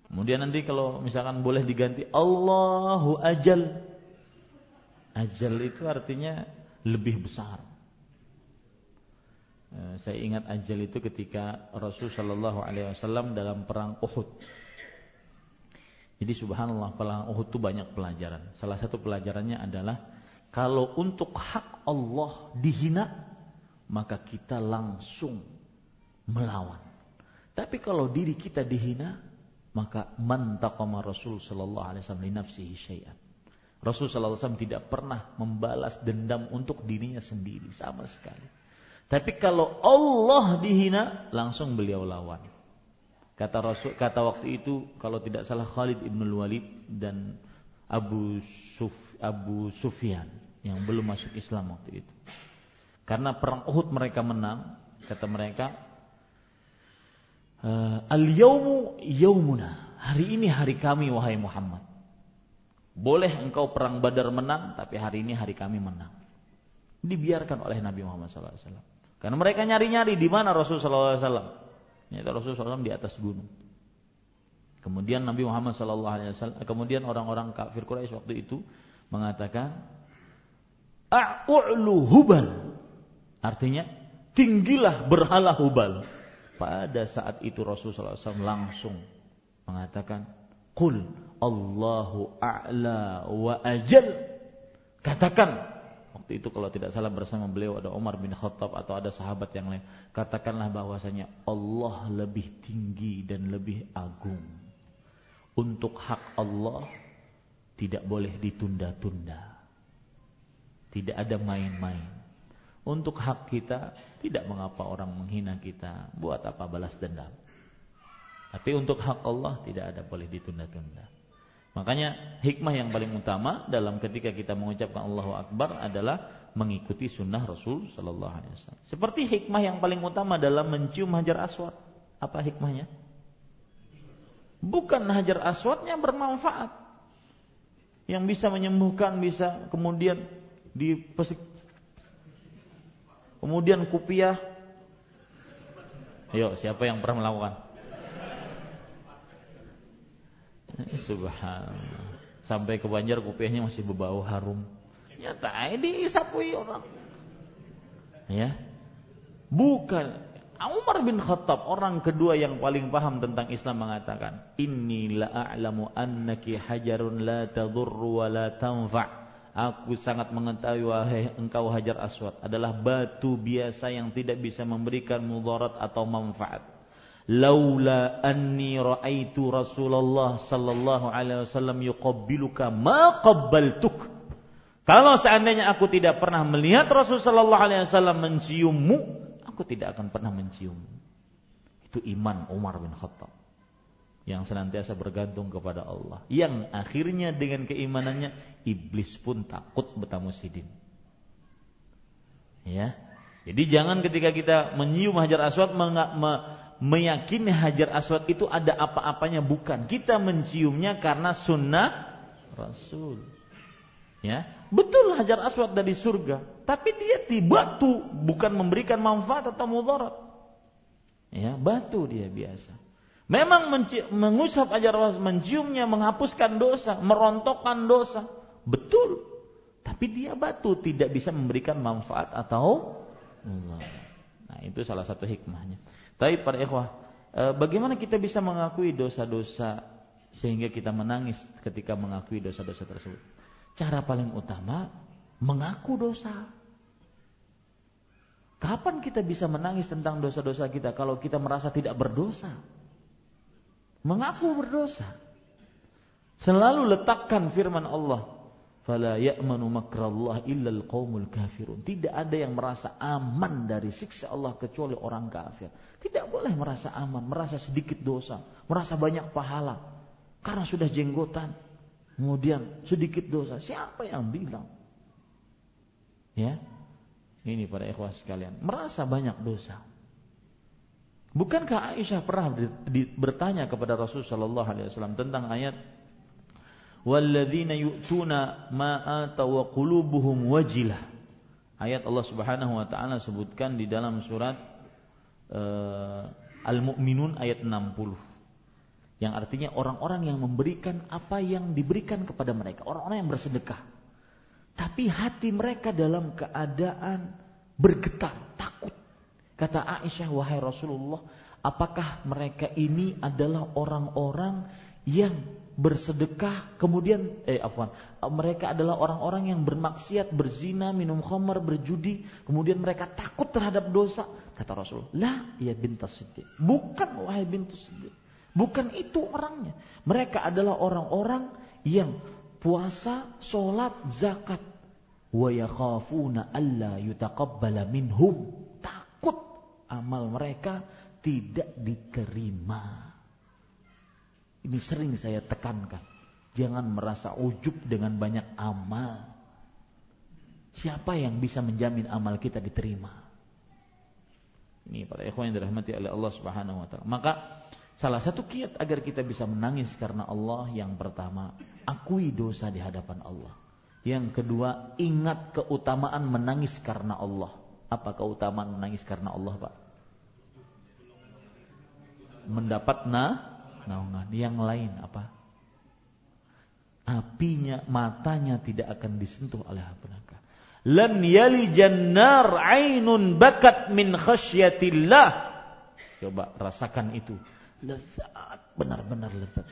Kemudian nanti kalau misalkan boleh diganti Allahu ajal. Ajal itu artinya lebih besar. Eh, saya ingat ajal itu ketika Rasul Shallallahu Alaihi Wasallam dalam perang Uhud. Jadi subhanallah Uhud itu banyak pelajaran. Salah satu pelajarannya adalah kalau untuk hak Allah dihina, maka kita langsung melawan. Tapi kalau diri kita dihina, maka mantaqama Rasul sallallahu alaihi wasallam li nafsihi syai'an. Rasul sallallahu alaihi wasallam tidak pernah membalas dendam untuk dirinya sendiri sama sekali. Tapi kalau Allah dihina, langsung beliau lawan. Kata Rasul kata waktu itu kalau tidak salah Khalid ibn Walid dan Abu Suf, Abu Sufyan yang belum masuk Islam waktu itu. Karena perang Uhud mereka menang, kata mereka, eh, al-yaumu yaumuna. Hari ini hari kami wahai Muhammad. Boleh engkau perang Badar menang, tapi hari ini hari kami menang. Dibiarkan oleh Nabi Muhammad SAW. Karena mereka nyari-nyari di mana Rasulullah SAW. Ternyata Rasulullah SAW di atas gunung. Kemudian Nabi Muhammad SAW, kemudian orang-orang kafir Quraisy waktu itu mengatakan, A'u'lu hubal. Artinya, tinggilah berhala hubal. Pada saat itu Rasulullah SAW langsung mengatakan, Qul Allahu a'la wa ajal. Katakan. Waktu itu kalau tidak salah bersama beliau ada Umar bin Khattab atau ada sahabat yang lain. Katakanlah bahwasanya Allah lebih tinggi dan lebih agung. Untuk hak Allah tidak boleh ditunda-tunda. Tidak ada main-main. Untuk hak kita, tidak mengapa orang menghina kita. Buat apa balas dendam. Tapi untuk hak Allah tidak ada boleh ditunda-tunda. Makanya hikmah yang paling utama dalam ketika kita mengucapkan Allahu Akbar adalah mengikuti sunnah Rasul Sallallahu Alaihi Wasallam. Seperti hikmah yang paling utama dalam mencium hajar aswad. Apa hikmahnya? Bukan hajar aswadnya bermanfaat. Yang bisa menyembuhkan, bisa kemudian di. Kemudian kupiah. Ayo, siapa yang pernah melakukan? Subhanallah. Sampai ke Banjar kupiahnya masih berbau harum. Nyata ini disapui orang. Ya. Bukan Umar bin Khattab orang kedua yang paling paham tentang Islam mengatakan, "Inni la a'lamu annaki hajarun la tadurru wa la tanfa'." Aku sangat mengetahui wahai engkau Hajar Aswad adalah batu biasa yang tidak bisa memberikan mudarat atau manfaat. Laula anni ra'aitu Rasulullah sallallahu alaihi wasallam yuqabbiluka ma qabbaltuk. Kalau seandainya aku tidak pernah melihat Rasul sallallahu alaihi wasallam menciummu, aku tidak akan pernah mencium. Itu iman Umar bin Khattab yang senantiasa bergantung kepada Allah. Yang akhirnya dengan keimanannya iblis pun takut bertamu sidin. Ya. Jadi jangan ketika kita menyium Hajar Aswad me, meyakini Hajar Aswad itu ada apa-apanya bukan. Kita menciumnya karena sunnah Rasul. Ya, betul Hajar Aswad dari surga, tapi dia di batu, bukan memberikan manfaat atau mudarat. Ya, batu dia biasa. Memang mengusap Hajar Aswad, menciumnya menghapuskan dosa, merontokkan dosa. Betul. Tapi dia batu tidak bisa memberikan manfaat atau mudarat. Nah, itu salah satu hikmahnya. Tapi para ikhwah, eh, bagaimana kita bisa mengakui dosa-dosa sehingga kita menangis ketika mengakui dosa-dosa tersebut? Cara paling utama mengaku dosa. Kapan kita bisa menangis tentang dosa-dosa kita kalau kita merasa tidak berdosa? Mengaku berdosa. Selalu letakkan firman Allah, "Fala ya'manu makrallah illa qaumul kafirun." Tidak ada yang merasa aman dari siksa Allah kecuali orang kafir. Tidak boleh merasa aman, merasa sedikit dosa, merasa banyak pahala karena sudah jenggotan, Kemudian sedikit dosa, siapa yang bilang? Ya. Ini para ikhwah sekalian, merasa banyak dosa. Bukankah Aisyah pernah bertanya kepada Rasul sallallahu alaihi wasallam tentang ayat walladzina yu'tuna ma ataw wa qulubuhum. Ayat Allah Subhanahu wa taala sebutkan di dalam surat uh, Al-Mu'minun ayat 60 yang artinya orang-orang yang memberikan apa yang diberikan kepada mereka, orang-orang yang bersedekah. Tapi hati mereka dalam keadaan bergetar, takut. Kata Aisyah, wahai Rasulullah, apakah mereka ini adalah orang-orang yang bersedekah kemudian eh afwan mereka adalah orang-orang yang bermaksiat berzina minum khamar berjudi kemudian mereka takut terhadap dosa kata Rasul lah ya bintas siddiq bukan wahai bintas siddiq Bukan itu orangnya. Mereka adalah orang-orang yang puasa, sholat, zakat. Wa yakhafuna alla yutaqabbala minhum. Takut amal mereka tidak diterima. Ini sering saya tekankan. Jangan merasa ujub dengan banyak amal. Siapa yang bisa menjamin amal kita diterima? Ini para ikhwan yang dirahmati oleh Allah Subhanahu wa taala. Maka Salah satu kiat agar kita bisa menangis karena Allah yang pertama, akui dosa di hadapan Allah. Yang kedua, ingat keutamaan menangis karena Allah. Apa keutamaan menangis karena Allah, Pak? Mendapat na naungan. Yang lain apa? Apinya, matanya tidak akan disentuh oleh api neraka. Lam yali jannar ainun bakat min khasyatillah. Coba rasakan itu lezat, benar-benar lezat.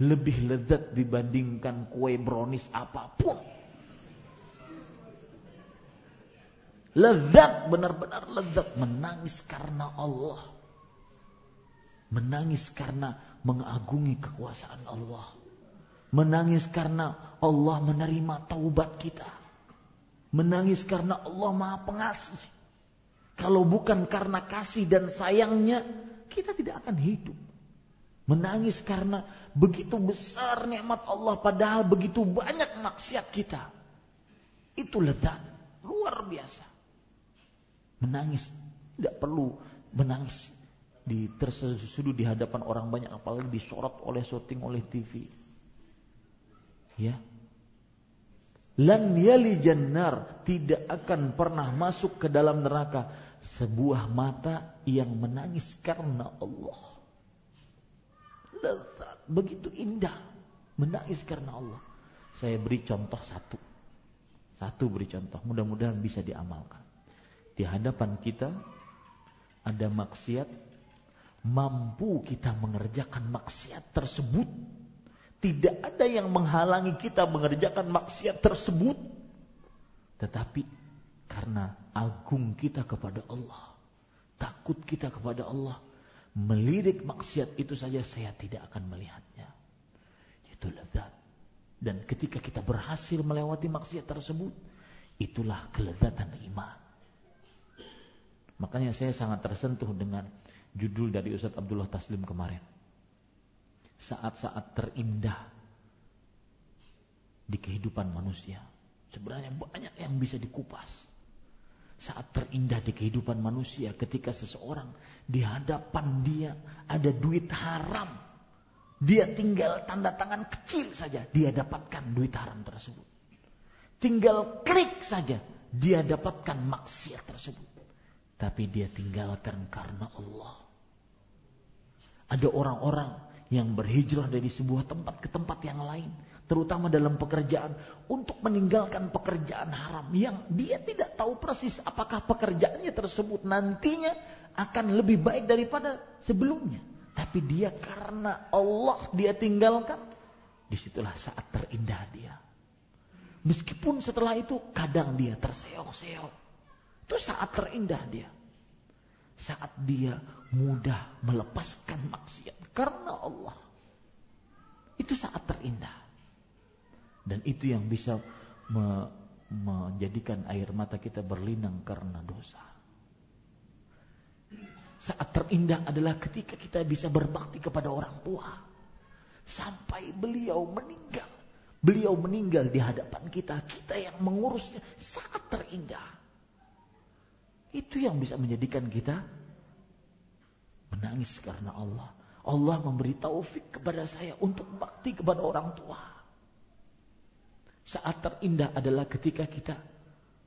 Lebih lezat dibandingkan kue brownies apa pun. Lezat, benar-benar lezat. Menangis karena Allah. Menangis karena mengagungi kekuasaan Allah. Menangis karena Allah menerima taubat kita. Menangis karena Allah maha pengasih. Kalau bukan karena kasih dan sayangnya, kita tidak akan hidup. Menangis karena begitu besar nikmat Allah padahal begitu banyak maksiat kita. Itu lezat, luar biasa. Menangis tidak perlu menangis di terseduh di hadapan orang banyak apalagi disorot oleh syuting oleh TV. Ya. Lan yali jannar tidak akan pernah masuk ke dalam neraka sebuah mata yang menangis karena Allah. Lezat, begitu indah menangis karena Allah. Saya beri contoh satu. Satu beri contoh, mudah-mudahan bisa diamalkan. di hadapan kita ada maksiat, mampu kita mengerjakan maksiat tersebut. Tidak ada yang menghalangi kita mengerjakan maksiat tersebut. Tetapi karena agung kita kepada Allah, takut kita kepada Allah, melirik maksiat itu saja saya tidak akan melihatnya. Itu lezat. Dan ketika kita berhasil melewati maksiat tersebut, itulah kelezatan iman. Makanya saya sangat tersentuh dengan judul dari Ustadz Abdullah Taslim kemarin. Saat-saat terindah di kehidupan manusia. Sebenarnya banyak yang bisa dikupas. Saat terindah di kehidupan manusia ketika seseorang di hadapan dia ada duit haram. Dia tinggal tanda tangan kecil saja, dia dapatkan duit haram tersebut. Tinggal klik saja, dia dapatkan maksiat tersebut tapi dia tinggalkan karena Allah. Ada orang-orang yang berhijrah dari sebuah tempat ke tempat yang lain, terutama dalam pekerjaan, untuk meninggalkan pekerjaan haram yang dia tidak tahu persis apakah pekerjaannya tersebut nantinya akan lebih baik daripada sebelumnya. Tapi dia karena Allah dia tinggalkan, di situlah saat terindah dia. Meskipun setelah itu kadang dia terseok-seok itu saat terindah dia. Saat dia mudah melepaskan maksiat karena Allah. Itu saat terindah. Dan itu yang bisa me menjadikan air mata kita berlinang karena dosa. Saat terindah adalah ketika kita bisa berbakti kepada orang tua. Sampai beliau meninggal. Beliau meninggal di hadapan kita. Kita yang mengurusnya sangat terindah. Itu yang bisa menjadikan kita menangis karena Allah. Allah memberi taufik kepada saya untuk bakti kepada orang tua. Saat terindah adalah ketika kita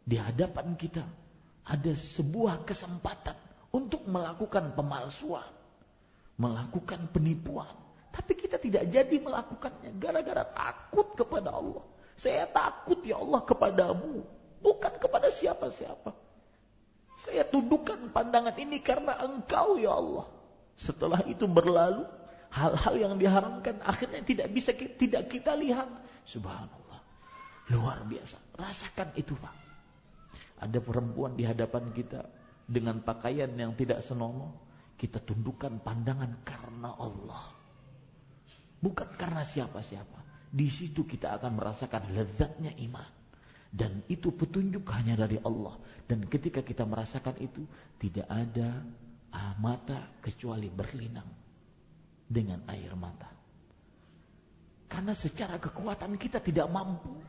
di hadapan kita ada sebuah kesempatan untuk melakukan pemalsuan, melakukan penipuan. Tapi kita tidak jadi melakukannya gara-gara takut kepada Allah. Saya takut ya Allah kepadamu, bukan kepada siapa-siapa. Saya tundukkan pandangan ini karena engkau ya Allah. Setelah itu berlalu, hal-hal yang diharamkan akhirnya tidak bisa tidak kita lihat. Subhanallah. Luar biasa. Rasakan itu Pak. Ada perempuan di hadapan kita dengan pakaian yang tidak senonoh. Kita tundukkan pandangan karena Allah. Bukan karena siapa-siapa. Di situ kita akan merasakan lezatnya iman. Dan itu petunjuk hanya dari Allah. Dan ketika kita merasakan itu, tidak ada ah, mata kecuali berlinang dengan air mata. Karena secara kekuatan kita tidak mampu.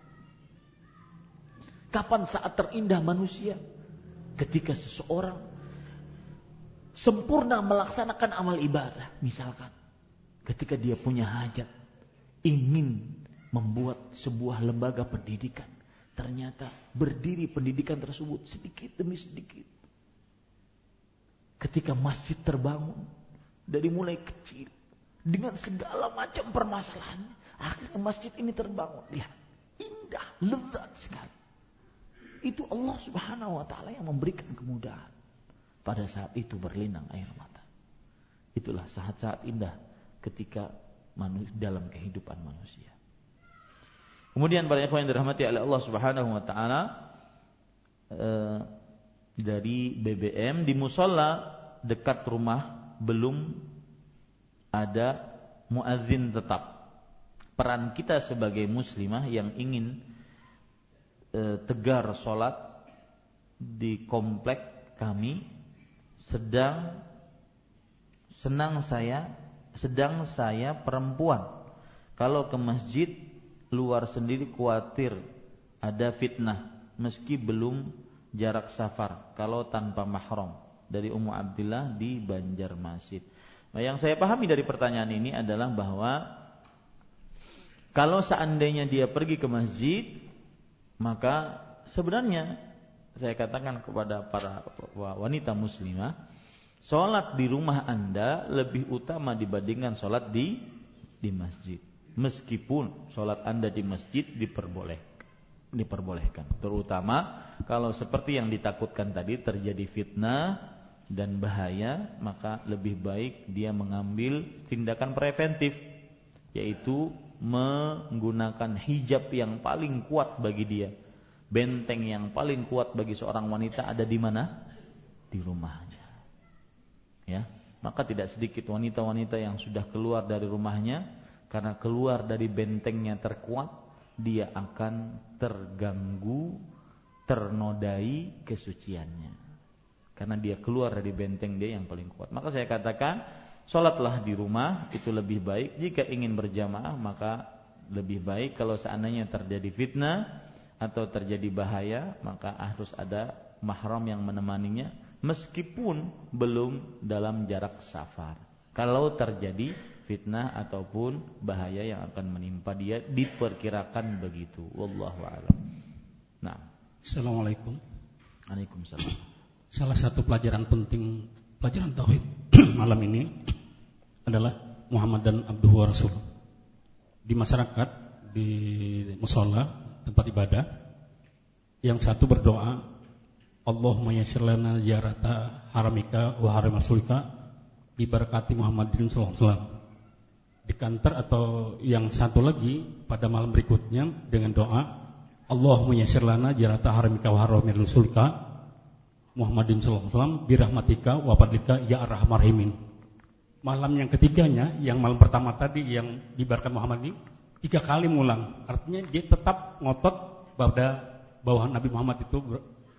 Kapan saat terindah manusia? Ketika seseorang sempurna melaksanakan amal ibadah. Misalkan ketika dia punya hajat. Ingin membuat sebuah lembaga pendidikan Ternyata berdiri pendidikan tersebut sedikit demi sedikit. Ketika masjid terbangun dari mulai kecil dengan segala macam permasalahan, akhirnya masjid ini terbangun. Lihat, indah, lezat sekali. Itu Allah Subhanahu wa taala yang memberikan kemudahan. Pada saat itu berlinang air mata. Itulah saat-saat indah ketika dalam kehidupan manusia. Kemudian para ikhwan yang dirahmati oleh Allah Subhanahu wa taala eh, dari BBM di musola dekat rumah belum ada muadzin tetap. Peran kita sebagai muslimah yang ingin eh, tegar sholat di komplek kami sedang senang saya sedang saya perempuan kalau ke masjid luar sendiri khawatir ada fitnah meski belum jarak safar kalau tanpa mahram dari Ummu Abdillah di Banjarmasin. Nah, yang saya pahami dari pertanyaan ini adalah bahwa kalau seandainya dia pergi ke masjid maka sebenarnya saya katakan kepada para wanita muslimah Sholat di rumah anda lebih utama dibandingkan sholat di di masjid meskipun sholat anda di masjid diperbolehkan. diperbolehkan. Terutama kalau seperti yang ditakutkan tadi terjadi fitnah dan bahaya, maka lebih baik dia mengambil tindakan preventif yaitu menggunakan hijab yang paling kuat bagi dia. Benteng yang paling kuat bagi seorang wanita ada di mana? Di rumahnya. Ya, maka tidak sedikit wanita-wanita yang sudah keluar dari rumahnya karena keluar dari bentengnya terkuat, dia akan terganggu, ternodai kesuciannya karena dia keluar dari benteng dia yang paling kuat. Maka saya katakan, sholatlah di rumah itu lebih baik. Jika ingin berjamaah maka lebih baik kalau seandainya terjadi fitnah atau terjadi bahaya maka harus ada mahram yang menemaninya meskipun belum dalam jarak safar. Kalau terjadi fitnah ataupun bahaya yang akan menimpa dia diperkirakan begitu. Wallahu a'lam. Nah. Assalamualaikum. Waalaikumsalam salah satu pelajaran penting pelajaran tauhid malam ini adalah Muhammad dan Abdul Rasul. Di masyarakat di musola tempat ibadah yang satu berdoa Allahumma yassir lana jarata haramika wa haram rasulika bi barakati Muhammadin sallallahu alaihi wasallam. Di kantor atau yang satu lagi pada malam berikutnya dengan doa Allahumma yassir lana jarata haramika wa haram rasulika Muhammadin sallallahu alaihi wasallam birahmatika wa fadlika ya arhamar rahimin. Malam yang ketiganya, yang malam pertama tadi yang dibarkan Muhammad ini tiga kali mulang. Artinya dia tetap ngotot pada bahwa Nabi Muhammad itu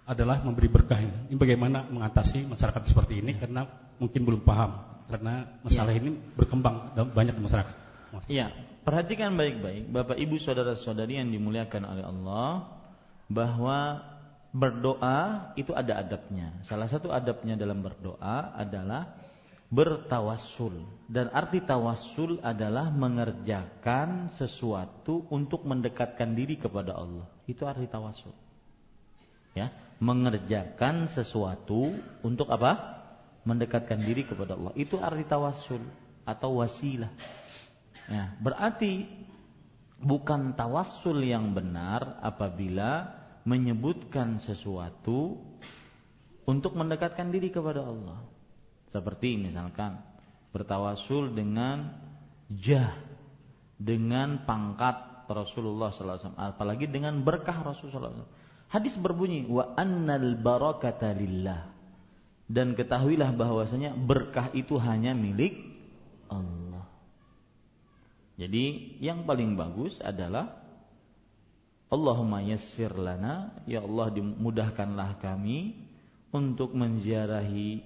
adalah memberi berkah ini. Ini bagaimana mengatasi masyarakat seperti ini karena mungkin belum paham karena masalah ya. ini berkembang banyak di masyarakat. Iya, perhatikan baik-baik Bapak Ibu saudara-saudari yang dimuliakan oleh Allah bahwa berdoa itu ada adabnya. Salah satu adabnya dalam berdoa adalah bertawassul. Dan arti tawassul adalah mengerjakan sesuatu untuk mendekatkan diri kepada Allah. Itu arti tawassul. Ya, mengerjakan sesuatu untuk apa? Mendekatkan diri kepada Allah. Itu arti tawassul atau wasilah. Ya, berarti bukan tawassul yang benar apabila menyebutkan sesuatu untuk mendekatkan diri kepada Allah. Seperti misalkan bertawasul dengan jah, dengan pangkat Rasulullah SAW, apalagi dengan berkah Rasulullah SAW. Hadis berbunyi wa annal barakata lillah. Dan ketahuilah bahwasanya berkah itu hanya milik Allah. Jadi yang paling bagus adalah Allahumma yassir lana ya Allah dimudahkanlah kami untuk menziarahi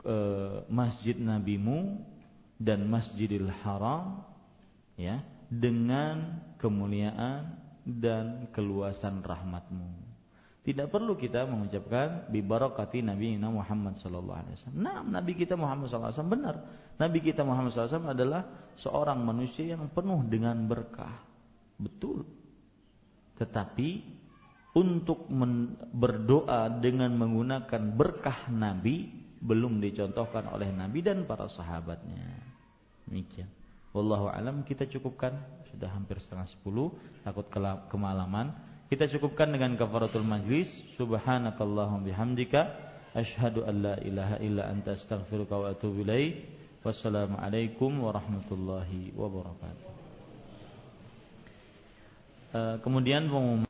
e, masjid nabimu dan masjidil haram ya dengan kemuliaan dan keluasan rahmatmu tidak perlu kita mengucapkan bi barakati Nabi Muhammad sallallahu alaihi wasallam. Nah, Nabi kita Muhammad sallallahu alaihi wasallam benar. Nabi kita Muhammad sallallahu alaihi wasallam adalah seorang manusia yang penuh dengan berkah. Betul. Tetapi untuk berdoa dengan menggunakan berkah Nabi belum dicontohkan oleh Nabi dan para sahabatnya. Demikian. Wallahu alam kita cukupkan sudah hampir setengah sepuluh takut kemalaman. Kita cukupkan dengan kafaratul majlis. Subhanakallahum bihamdika asyhadu an la ilaha illa anta astaghfiruka wa atubu ilaik. Wassalamualaikum warahmatullahi wabarakatuh. Eh, kemudian pengumuman